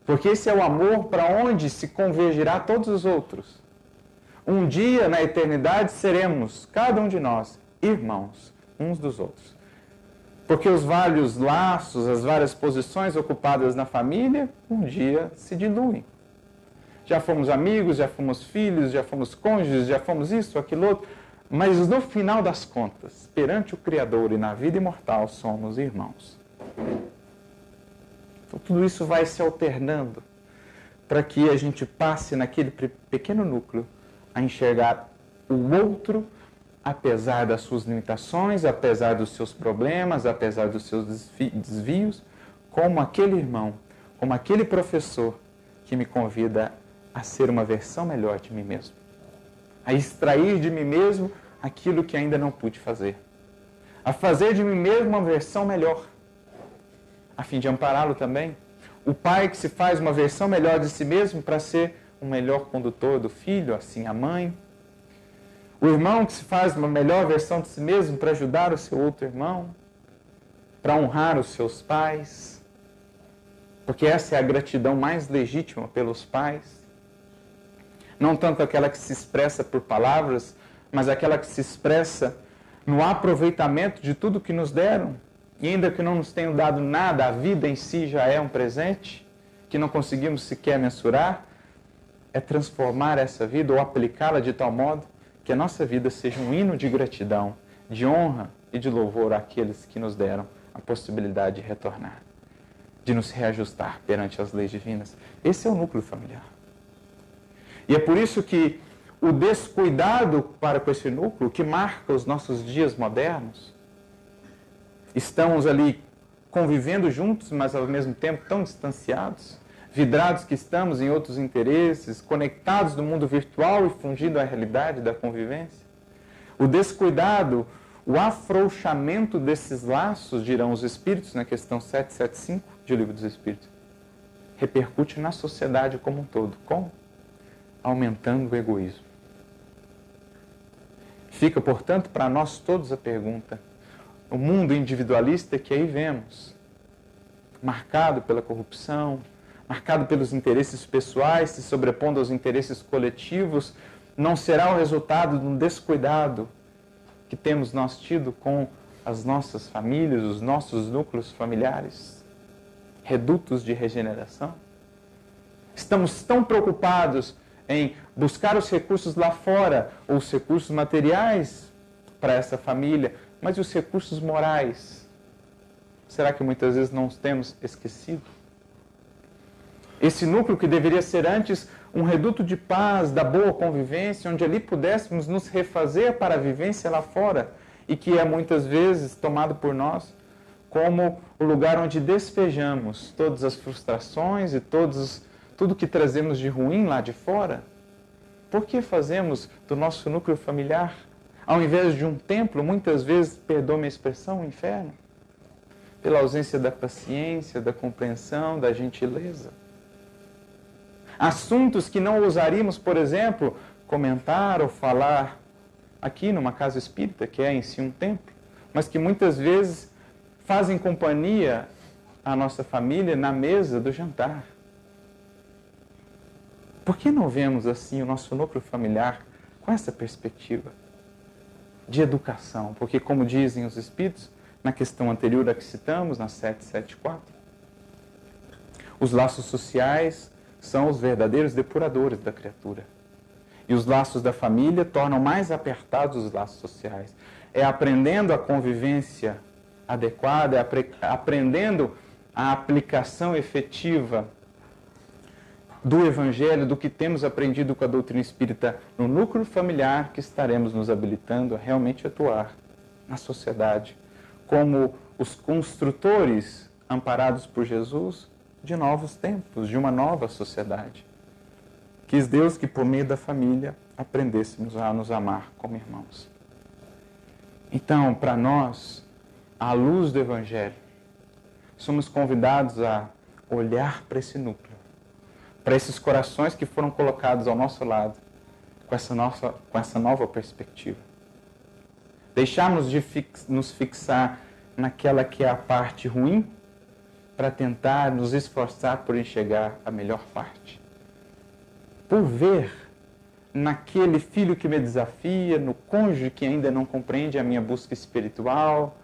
Porque esse é o amor para onde se convergirá todos os outros. Um dia na eternidade seremos, cada um de nós, irmãos uns dos outros. Porque os vários laços, as várias posições ocupadas na família, um dia se diluem. Já fomos amigos, já fomos filhos, já fomos cônjuges, já fomos isso, aquilo outro. Mas no final das contas, perante o Criador e na vida imortal, somos irmãos. Então tudo isso vai se alternando para que a gente passe naquele pequeno núcleo a enxergar o outro, apesar das suas limitações, apesar dos seus problemas, apesar dos seus desvios, como aquele irmão, como aquele professor que me convida a ser uma versão melhor de mim mesmo, a extrair de mim mesmo aquilo que ainda não pude fazer, a fazer de mim mesmo uma versão melhor, a fim de ampará-lo também. O pai que se faz uma versão melhor de si mesmo para ser um melhor condutor do filho, assim a mãe. O irmão que se faz uma melhor versão de si mesmo para ajudar o seu outro irmão, para honrar os seus pais, porque essa é a gratidão mais legítima pelos pais. Não tanto aquela que se expressa por palavras, mas aquela que se expressa no aproveitamento de tudo que nos deram. E ainda que não nos tenham dado nada, a vida em si já é um presente que não conseguimos sequer mensurar é transformar essa vida ou aplicá-la de tal modo que a nossa vida seja um hino de gratidão, de honra e de louvor àqueles que nos deram a possibilidade de retornar, de nos reajustar perante as leis divinas. Esse é o núcleo familiar. E é por isso que o descuidado para com esse núcleo, que marca os nossos dias modernos, estamos ali convivendo juntos, mas ao mesmo tempo tão distanciados vidrados que estamos em outros interesses, conectados no mundo virtual e fungindo a realidade da convivência. O descuidado, o afrouxamento desses laços, dirão os Espíritos na questão 775 de O Livro dos Espíritos, repercute na sociedade como um todo. Como? Aumentando o egoísmo. Fica, portanto, para nós todos a pergunta: o mundo individualista que aí vemos, marcado pela corrupção, marcado pelos interesses pessoais, se sobrepondo aos interesses coletivos, não será o resultado de um descuidado que temos nós tido com as nossas famílias, os nossos núcleos familiares. redutos de regeneração? Estamos tão preocupados em buscar os recursos lá fora, ou os recursos materiais para essa família, mas e os recursos morais? Será que muitas vezes não os temos esquecido? Esse núcleo que deveria ser antes um reduto de paz, da boa convivência, onde ali pudéssemos nos refazer para a vivência lá fora e que é muitas vezes tomado por nós como o lugar onde despejamos todas as frustrações e todos, tudo que trazemos de ruim lá de fora. Por que fazemos do nosso núcleo familiar, ao invés de um templo, muitas vezes, perdoa-me a expressão, um inferno? Pela ausência da paciência, da compreensão, da gentileza assuntos que não ousaríamos, por exemplo, comentar ou falar aqui numa casa espírita, que é em si um templo, mas que muitas vezes fazem companhia à nossa família na mesa do jantar. Por que não vemos assim o nosso núcleo familiar com essa perspectiva de educação? Porque, como dizem os Espíritos, na questão anterior a que citamos, na 774, os laços sociais são os verdadeiros depuradores da criatura. E os laços da família tornam mais apertados os laços sociais. É aprendendo a convivência adequada, é aprendendo a aplicação efetiva do Evangelho, do que temos aprendido com a doutrina espírita no núcleo familiar, que estaremos nos habilitando a realmente atuar na sociedade como os construtores amparados por Jesus de novos tempos, de uma nova sociedade. Quis Deus que, por meio da família, aprendêssemos a nos amar como irmãos. Então, para nós, à luz do Evangelho, somos convidados a olhar para esse núcleo, para esses corações que foram colocados ao nosso lado, com essa, nossa, com essa nova perspectiva. Deixarmos de fix, nos fixar naquela que é a parte ruim para tentar nos esforçar por enxergar a melhor parte. Por ver naquele filho que me desafia, no cônjuge que ainda não compreende a minha busca espiritual,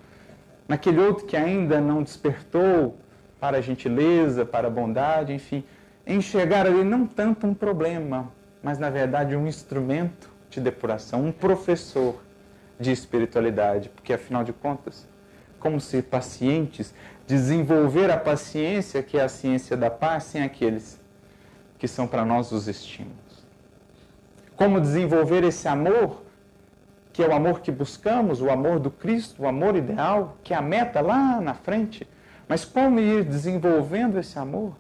naquele outro que ainda não despertou para a gentileza, para a bondade, enfim, enxergar ali não tanto um problema, mas na verdade um instrumento de depuração, um professor de espiritualidade, porque afinal de contas, como ser pacientes, desenvolver a paciência, que é a ciência da paz, sem aqueles que são para nós os estímulos. Como desenvolver esse amor, que é o amor que buscamos, o amor do Cristo, o amor ideal, que é a meta lá na frente. Mas como ir desenvolvendo esse amor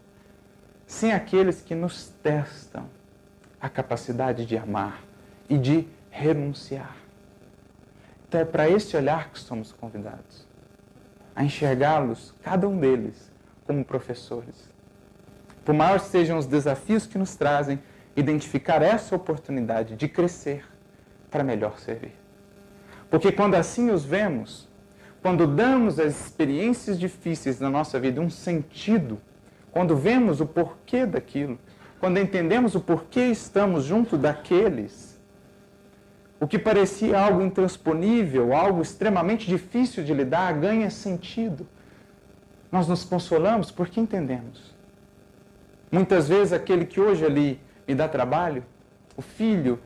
sem aqueles que nos testam a capacidade de amar e de renunciar? Então é para esse olhar que somos convidados a enxergá-los, cada um deles, como professores. Por maiores sejam os desafios que nos trazem, identificar essa oportunidade de crescer para melhor servir. Porque quando assim os vemos, quando damos às experiências difíceis na nossa vida um sentido, quando vemos o porquê daquilo, quando entendemos o porquê estamos junto daqueles o que parecia algo intransponível, algo extremamente difícil de lidar, ganha sentido. Nós nos consolamos porque entendemos. Muitas vezes aquele que hoje ali me dá trabalho, o filho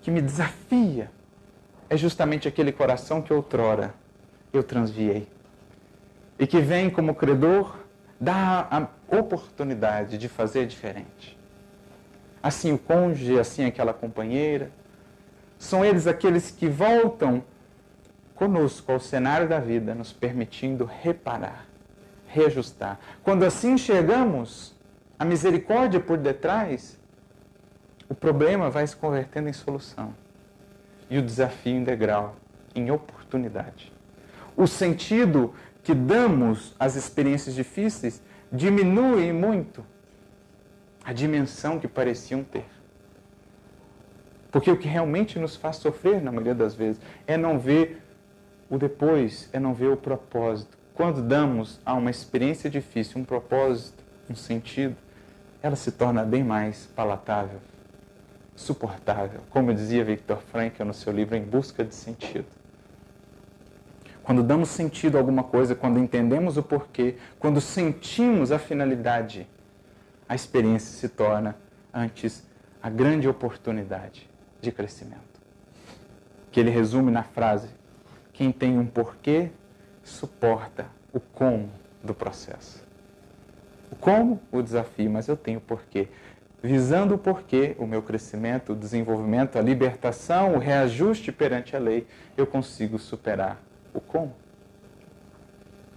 que me desafia, é justamente aquele coração que outrora eu transviei. E que vem como credor dar a oportunidade de fazer diferente. Assim o cônjuge, assim aquela companheira, são eles aqueles que voltam conosco ao cenário da vida, nos permitindo reparar, reajustar. Quando assim enxergamos a misericórdia por detrás, o problema vai se convertendo em solução e o desafio em degrau, em oportunidade. O sentido que damos às experiências difíceis diminui muito a dimensão que pareciam ter. Porque o que realmente nos faz sofrer, na maioria das vezes, é não ver o depois, é não ver o propósito. Quando damos a uma experiência difícil um propósito, um sentido, ela se torna bem mais palatável, suportável, como dizia Victor Frankl no seu livro Em Busca de Sentido. Quando damos sentido a alguma coisa, quando entendemos o porquê, quando sentimos a finalidade, a experiência se torna antes a grande oportunidade de crescimento. Que ele resume na frase: quem tem um porquê suporta o como do processo. O como, o desafio, mas eu tenho o porquê. Visando o porquê, o meu crescimento, o desenvolvimento, a libertação, o reajuste perante a lei, eu consigo superar o como.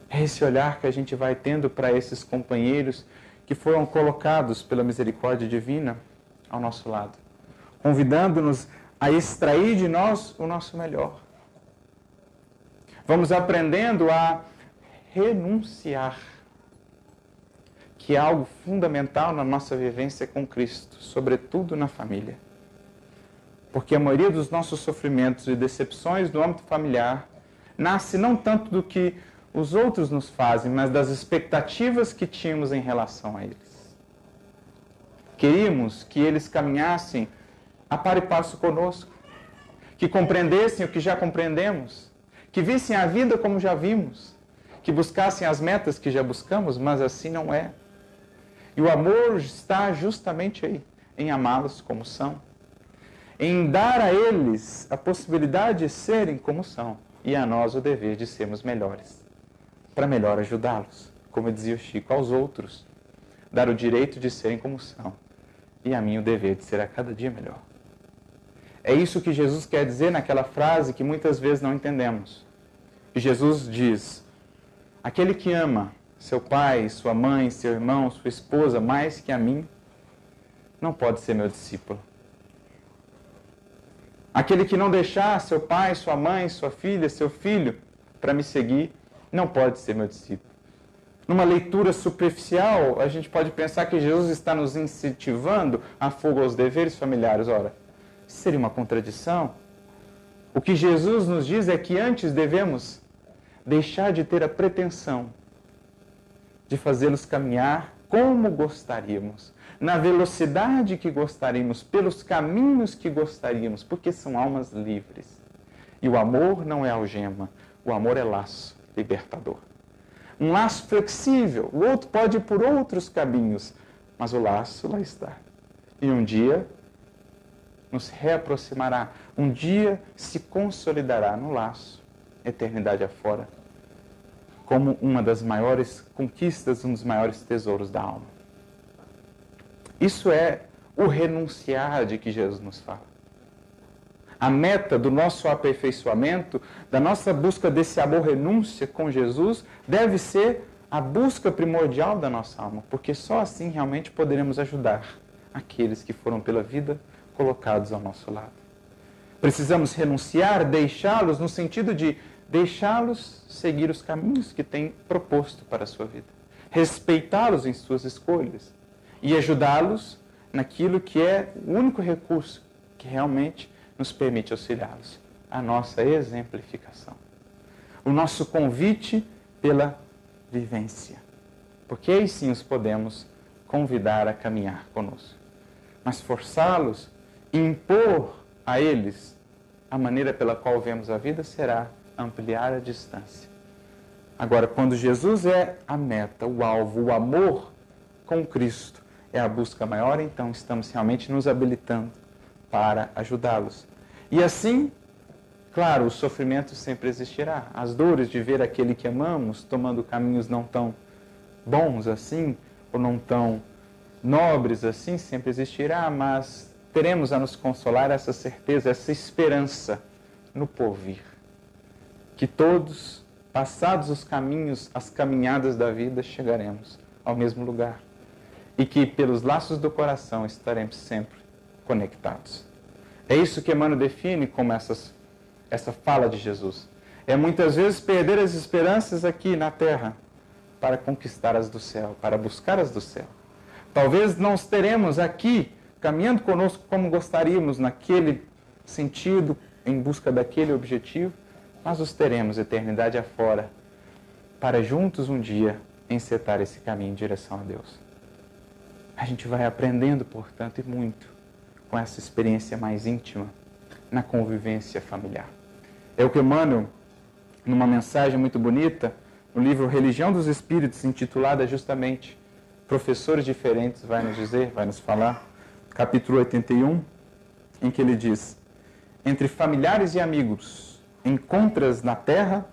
É esse olhar que a gente vai tendo para esses companheiros que foram colocados pela misericórdia divina ao nosso lado, convidando-nos a extrair de nós o nosso melhor. Vamos aprendendo a renunciar, que é algo fundamental na nossa vivência com Cristo, sobretudo na família. Porque a maioria dos nossos sofrimentos e decepções no âmbito familiar nasce não tanto do que os outros nos fazem, mas das expectativas que tínhamos em relação a eles. Queríamos que eles caminhassem a par e passo conosco, que compreendessem o que já compreendemos, que vissem a vida como já vimos, que buscassem as metas que já buscamos, mas assim não é. E o amor está justamente aí, em amá-los como são, em dar a eles a possibilidade de serem como são, e a nós o dever de sermos melhores, para melhor ajudá-los, como dizia o Chico, aos outros, dar o direito de serem como são e a mim o dever de ser a cada dia melhor. É isso que Jesus quer dizer naquela frase que muitas vezes não entendemos. Jesus diz: Aquele que ama seu pai, sua mãe, seu irmão, sua esposa mais que a mim, não pode ser meu discípulo. Aquele que não deixar seu pai, sua mãe, sua filha, seu filho para me seguir, não pode ser meu discípulo. Numa leitura superficial, a gente pode pensar que Jesus está nos incentivando a fuga aos deveres familiares. Ora, seria uma contradição. O que Jesus nos diz é que antes devemos deixar de ter a pretensão de fazê-los caminhar como gostaríamos, na velocidade que gostaríamos, pelos caminhos que gostaríamos, porque são almas livres. E o amor não é algema, o amor é laço libertador um laço flexível. O outro pode ir por outros caminhos, mas o laço lá está. E um dia nos reaproximará, um dia se consolidará no laço, eternidade afora, como uma das maiores conquistas, um dos maiores tesouros da alma. Isso é o renunciar de que Jesus nos fala. A meta do nosso aperfeiçoamento, da nossa busca desse amor renúncia com Jesus, deve ser a busca primordial da nossa alma, porque só assim realmente poderemos ajudar aqueles que foram pela vida colocados ao nosso lado. Precisamos renunciar, deixá-los no sentido de deixá-los seguir os caminhos que têm proposto para a sua vida, respeitá-los em suas escolhas e ajudá-los naquilo que é o único recurso que realmente nos permite auxiliá-los. A nossa exemplificação. O nosso convite pela vivência. Porque aí sim os podemos convidar a caminhar conosco. Mas forçá-los e impor a eles a maneira pela qual vemos a vida será ampliar a distância. Agora, quando Jesus é a meta, o alvo, o amor com Cristo é a busca maior, então estamos realmente nos habilitando para ajudá-los. E assim, claro, o sofrimento sempre existirá. As dores de ver aquele que amamos tomando caminhos não tão bons assim, ou não tão nobres assim, sempre existirá, mas teremos a nos consolar essa certeza, essa esperança no porvir. Que todos, passados os caminhos, as caminhadas da vida, chegaremos ao mesmo lugar. E que pelos laços do coração estaremos sempre conectados. É isso que Emmanuel define como essas, essa fala de Jesus. É muitas vezes perder as esperanças aqui na terra para conquistar as do céu, para buscar as do céu. Talvez não teremos aqui caminhando conosco como gostaríamos, naquele sentido, em busca daquele objetivo, mas os teremos eternidade afora, para juntos um dia encetar esse caminho em direção a Deus. A gente vai aprendendo, portanto, e muito com essa experiência mais íntima na convivência familiar. É o que Emmanuel numa mensagem muito bonita, no livro Religião dos Espíritos, intitulada justamente Professores Diferentes, vai nos dizer, vai nos falar, capítulo 81, em que ele diz: Entre familiares e amigos, encontras na terra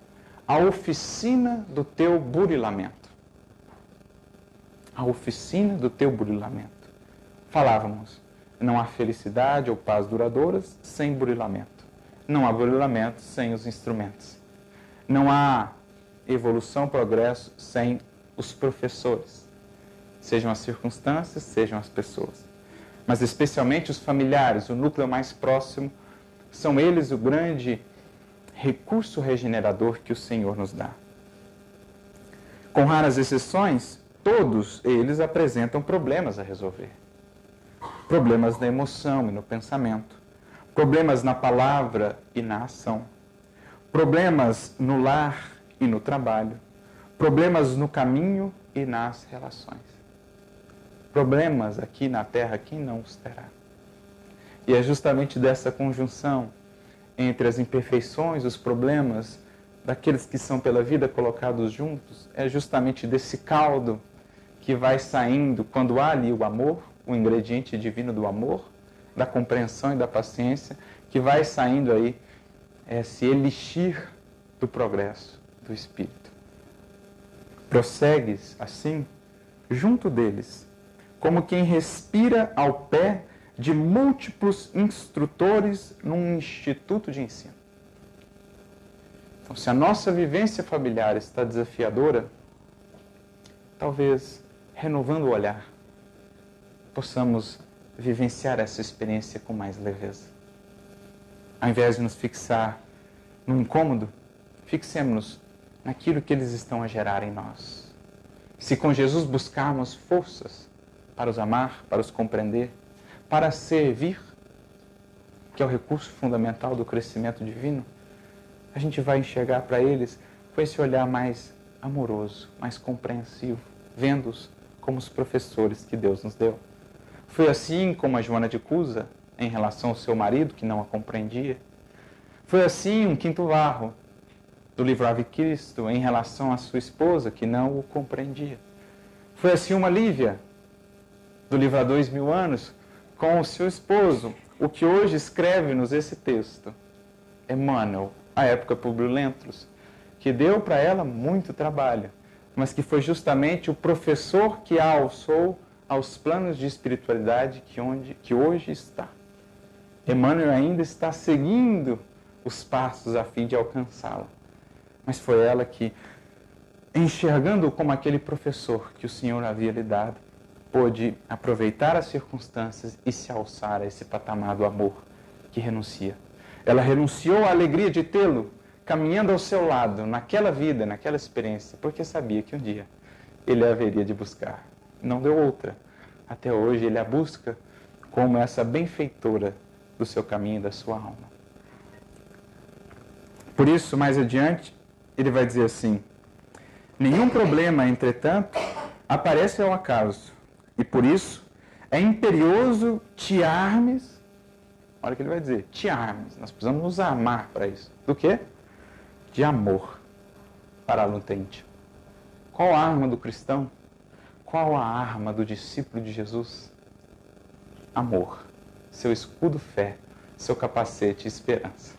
a oficina do teu burilamento. A oficina do teu burilamento. Falávamos, não há felicidade ou paz duradouras sem burilamento. Não há burilamento sem os instrumentos. Não há evolução, progresso sem os professores. Sejam as circunstâncias, sejam as pessoas. Mas especialmente os familiares, o núcleo mais próximo, são eles o grande recurso regenerador que o Senhor nos dá. Com raras exceções, todos eles apresentam problemas a resolver. Problemas na emoção e no pensamento, problemas na palavra e na ação, problemas no lar e no trabalho, problemas no caminho e nas relações. Problemas aqui na terra, quem não os terá? E é justamente dessa conjunção entre as imperfeições, os problemas daqueles que são pela vida colocados juntos, é justamente desse caldo que vai saindo quando há ali o amor, o ingrediente divino do amor, da compreensão e da paciência, que vai saindo aí esse elixir do progresso do Espírito. Prossegues assim, junto deles, como quem respira ao pé de múltiplos instrutores num instituto de ensino. Então, se a nossa vivência familiar está desafiadora, talvez renovando o olhar, possamos vivenciar essa experiência com mais leveza. Ao invés de nos fixar no incômodo, fixemos-nos naquilo que eles estão a gerar em nós. Se com Jesus buscarmos forças para os amar, para os compreender, para servir, que é o recurso fundamental do crescimento divino, a gente vai enxergar para eles com esse olhar mais amoroso, mais compreensivo, vendo-os como os professores que Deus nos deu. Foi assim como a Joana de Cusa, em relação ao seu marido, que não a compreendia. Foi assim um quinto varro do livro Ave Cristo, em relação à sua esposa, que não o compreendia. Foi assim uma Lívia, do livro Há Dois Mil Anos, com o seu esposo, o que hoje escreve-nos esse texto. Emmanuel, a época Publio Lentulus, que deu para ela muito trabalho, mas que foi justamente o professor que a alçou aos planos de espiritualidade que, onde, que hoje está. Emmanuel ainda está seguindo os passos a fim de alcançá-la. Mas foi ela que, enxergando como aquele professor que o Senhor havia lhe dado, pôde aproveitar as circunstâncias e se alçar a esse patamar do amor que renuncia. Ela renunciou à alegria de tê-lo caminhando ao seu lado naquela vida, naquela experiência, porque sabia que um dia ele haveria de buscar. Não deu outra. Até hoje ele a busca como essa benfeitora do seu caminho da sua alma. Por isso, mais adiante, ele vai dizer assim: Nenhum problema, entretanto, aparece ao acaso e por isso é imperioso te armes. Olha o que ele vai dizer: te armes. Nós precisamos nos amar para isso. Do quê? De amor para a lutente. Qual a arma do cristão? Qual a arma do discípulo de Jesus? Amor. Seu escudo fé, seu capacete esperança.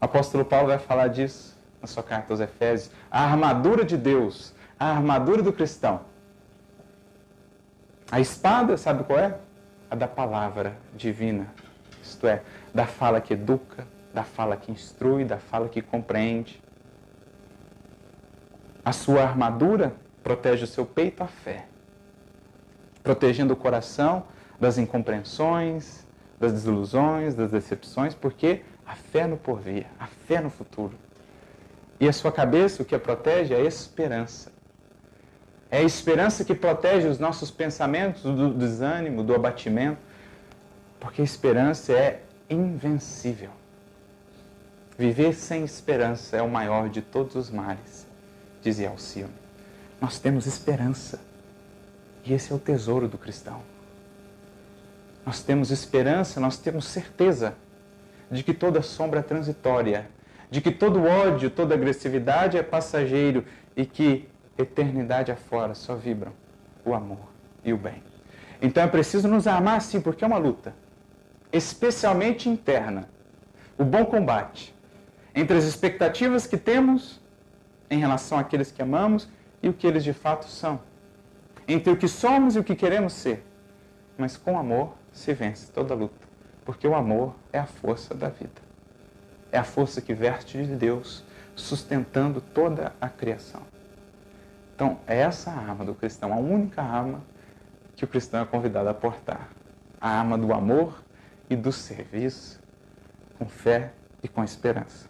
O apóstolo Paulo vai falar disso na sua carta aos Efésios. A armadura de Deus, a armadura do cristão a espada, sabe qual é? A da palavra divina. Isto é, da fala que educa, da fala que instrui, da fala que compreende. A sua armadura protege o seu peito, a fé. Protegendo o coração das incompreensões, das desilusões, das decepções, porque a fé no porvir, a fé no futuro. E a sua cabeça, o que a protege é a esperança. É a esperança que protege os nossos pensamentos do desânimo, do abatimento, porque a esperança é invencível. Viver sem esperança é o maior de todos os males, dizia Alcione. Nós temos esperança. E esse é o tesouro do cristão. Nós temos esperança, nós temos certeza de que toda sombra é transitória, de que todo ódio, toda agressividade é passageiro e que eternidade afora só vibram o amor e o bem. Então é preciso nos amar sim, porque é uma luta, especialmente interna. O bom combate entre as expectativas que temos em relação àqueles que amamos e o que eles de fato são. Entre o que somos e o que queremos ser. Mas com amor se vence toda luta, porque o amor é a força da vida. É a força que verte de Deus, sustentando toda a criação. Então, é essa a arma do cristão, a única arma que o cristão é convidado a portar. A arma do amor e do serviço, com fé e com esperança.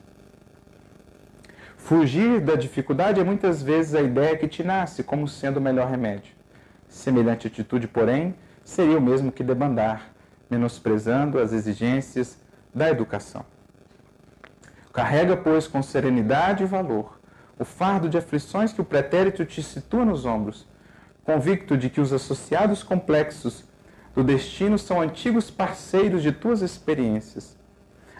Fugir da dificuldade é muitas vezes a ideia que te nasce como sendo o melhor remédio. Semelhante atitude, porém, seria o mesmo que debandar, menosprezando as exigências da educação. Carrega, pois, com serenidade e valor o fardo de aflições que o pretérito te situa nos ombros, convicto de que os associados complexos do destino são antigos parceiros de tuas experiências,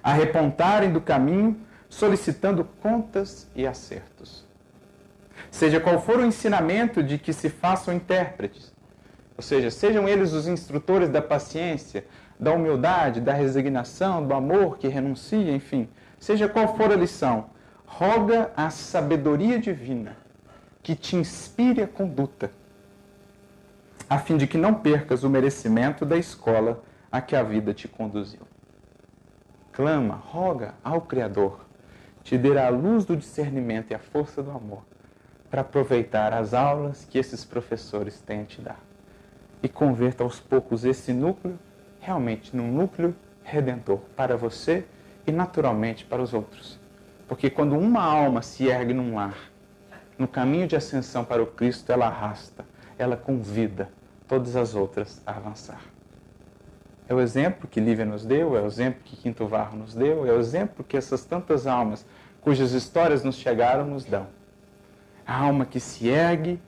a repontarem do caminho solicitando contas e acertos. Seja qual for o ensinamento de que se façam intérpretes, ou seja, sejam eles os instrutores da paciência, da humildade, da resignação, do amor que renuncia, enfim, seja qual for a lição, roga a sabedoria divina que te inspire a conduta, a fim de que não percas o merecimento da escola a que a vida te conduziu. Clama, roga ao Criador te dê a luz do discernimento e a força do amor para aproveitar as aulas que esses professores têm a te dar. E converta aos poucos esse núcleo realmente num núcleo redentor para você e naturalmente para os outros. Porque quando uma alma se ergue num lar, no caminho de ascensão para o Cristo, ela arrasta, ela convida todas as outras a avançar. É o exemplo que Lívia nos deu, é o exemplo que Quinto Varro nos deu, é o exemplo que essas tantas almas cujas histórias nos chegaram nos dão. A alma que se ergue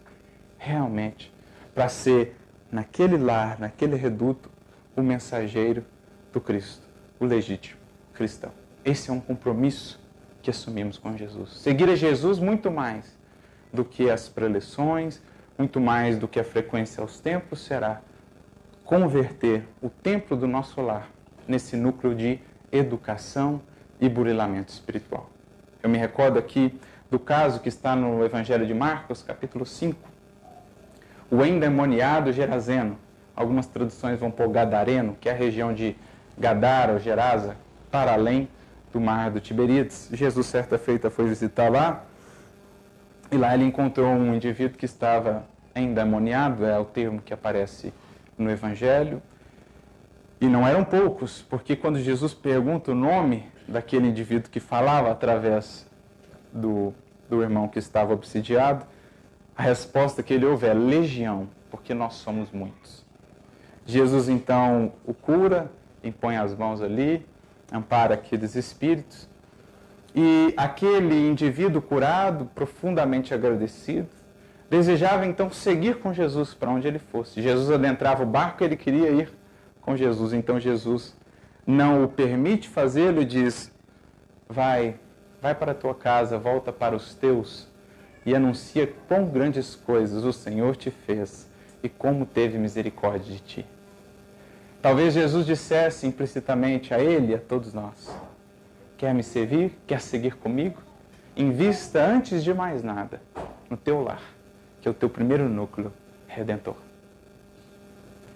realmente para ser, naquele lar, naquele reduto, o mensageiro do Cristo, o legítimo cristão. Esse é um compromisso que assumimos com Jesus. Seguir a Jesus muito mais do que as preleções, muito mais do que a frequência aos templos, será converter o templo do nosso lar nesse núcleo de educação e burilamento espiritual. Eu me recordo aqui do caso que está no Evangelho de Marcos, capítulo 5. O endemoniado Gerazeno. Algumas traduções vão pôr Gadareno, que é a região de Gadara ou Gerasa, para além do mar do Tiberíades. Jesus, certa feita, foi visitar lá e lá ele encontrou um indivíduo que estava endemoniado, é o termo que aparece no Evangelho. E não eram poucos, porque quando Jesus pergunta o nome daquele indivíduo que falava através do, do irmão que estava obsidiado, a resposta que ele ouve é legião, porque nós somos muitos. Jesus então o cura, impõe as mãos ali, ampara aqueles espíritos, e aquele indivíduo curado, profundamente agradecido, desejava então seguir com Jesus para onde ele fosse. Jesus adentrava o barco, ele queria ir com Jesus. Então Jesus não o permite fazê-lo e diz: Vai, vai para a tua casa, volta para os teus e anuncia quão grandes coisas o Senhor te fez e como teve misericórdia de ti. Talvez Jesus dissesse implicitamente a ele e a todos nós: Quer me servir? Quer seguir comigo? Invista antes de mais nada no teu lar, que é o teu primeiro núcleo redentor.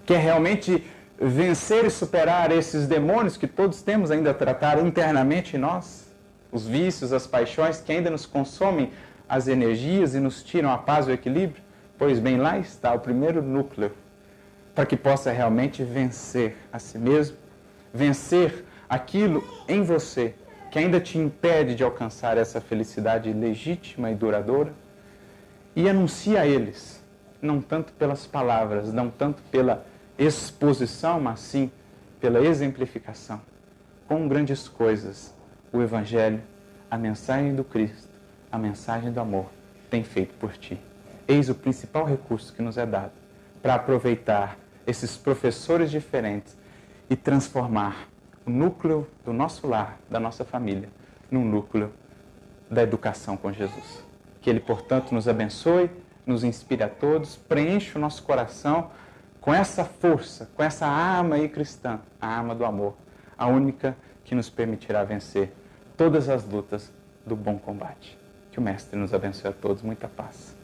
Quer realmente vencer e superar esses demônios que todos temos ainda a tratar internamente em nós, os vícios, as paixões que ainda nos consomem as energias e nos tiram a paz e o equilíbrio? Pois bem, lá está o primeiro núcleo para que possa realmente vencer a si mesmo, vencer aquilo em você que ainda te impede de alcançar essa felicidade legítima e duradoura e anuncia a eles, não tanto pelas palavras, não tanto pela exposição, mas sim pela exemplificação. Com grandes coisas, o Evangelho, a mensagem do Cristo, a mensagem do amor, tem feito por ti. Eis o principal recurso que nos é dado para aproveitar esses professores diferentes e transformar o núcleo do nosso lar, da nossa família, num núcleo da educação com Jesus. Que Ele, portanto, nos abençoe, nos inspire a todos, preencha o nosso coração com essa força, com essa arma aí cristã, a arma do amor, a única que nos permitirá vencer todas as lutas do bom combate. Que o Mestre nos abençoe a todos. Muita paz.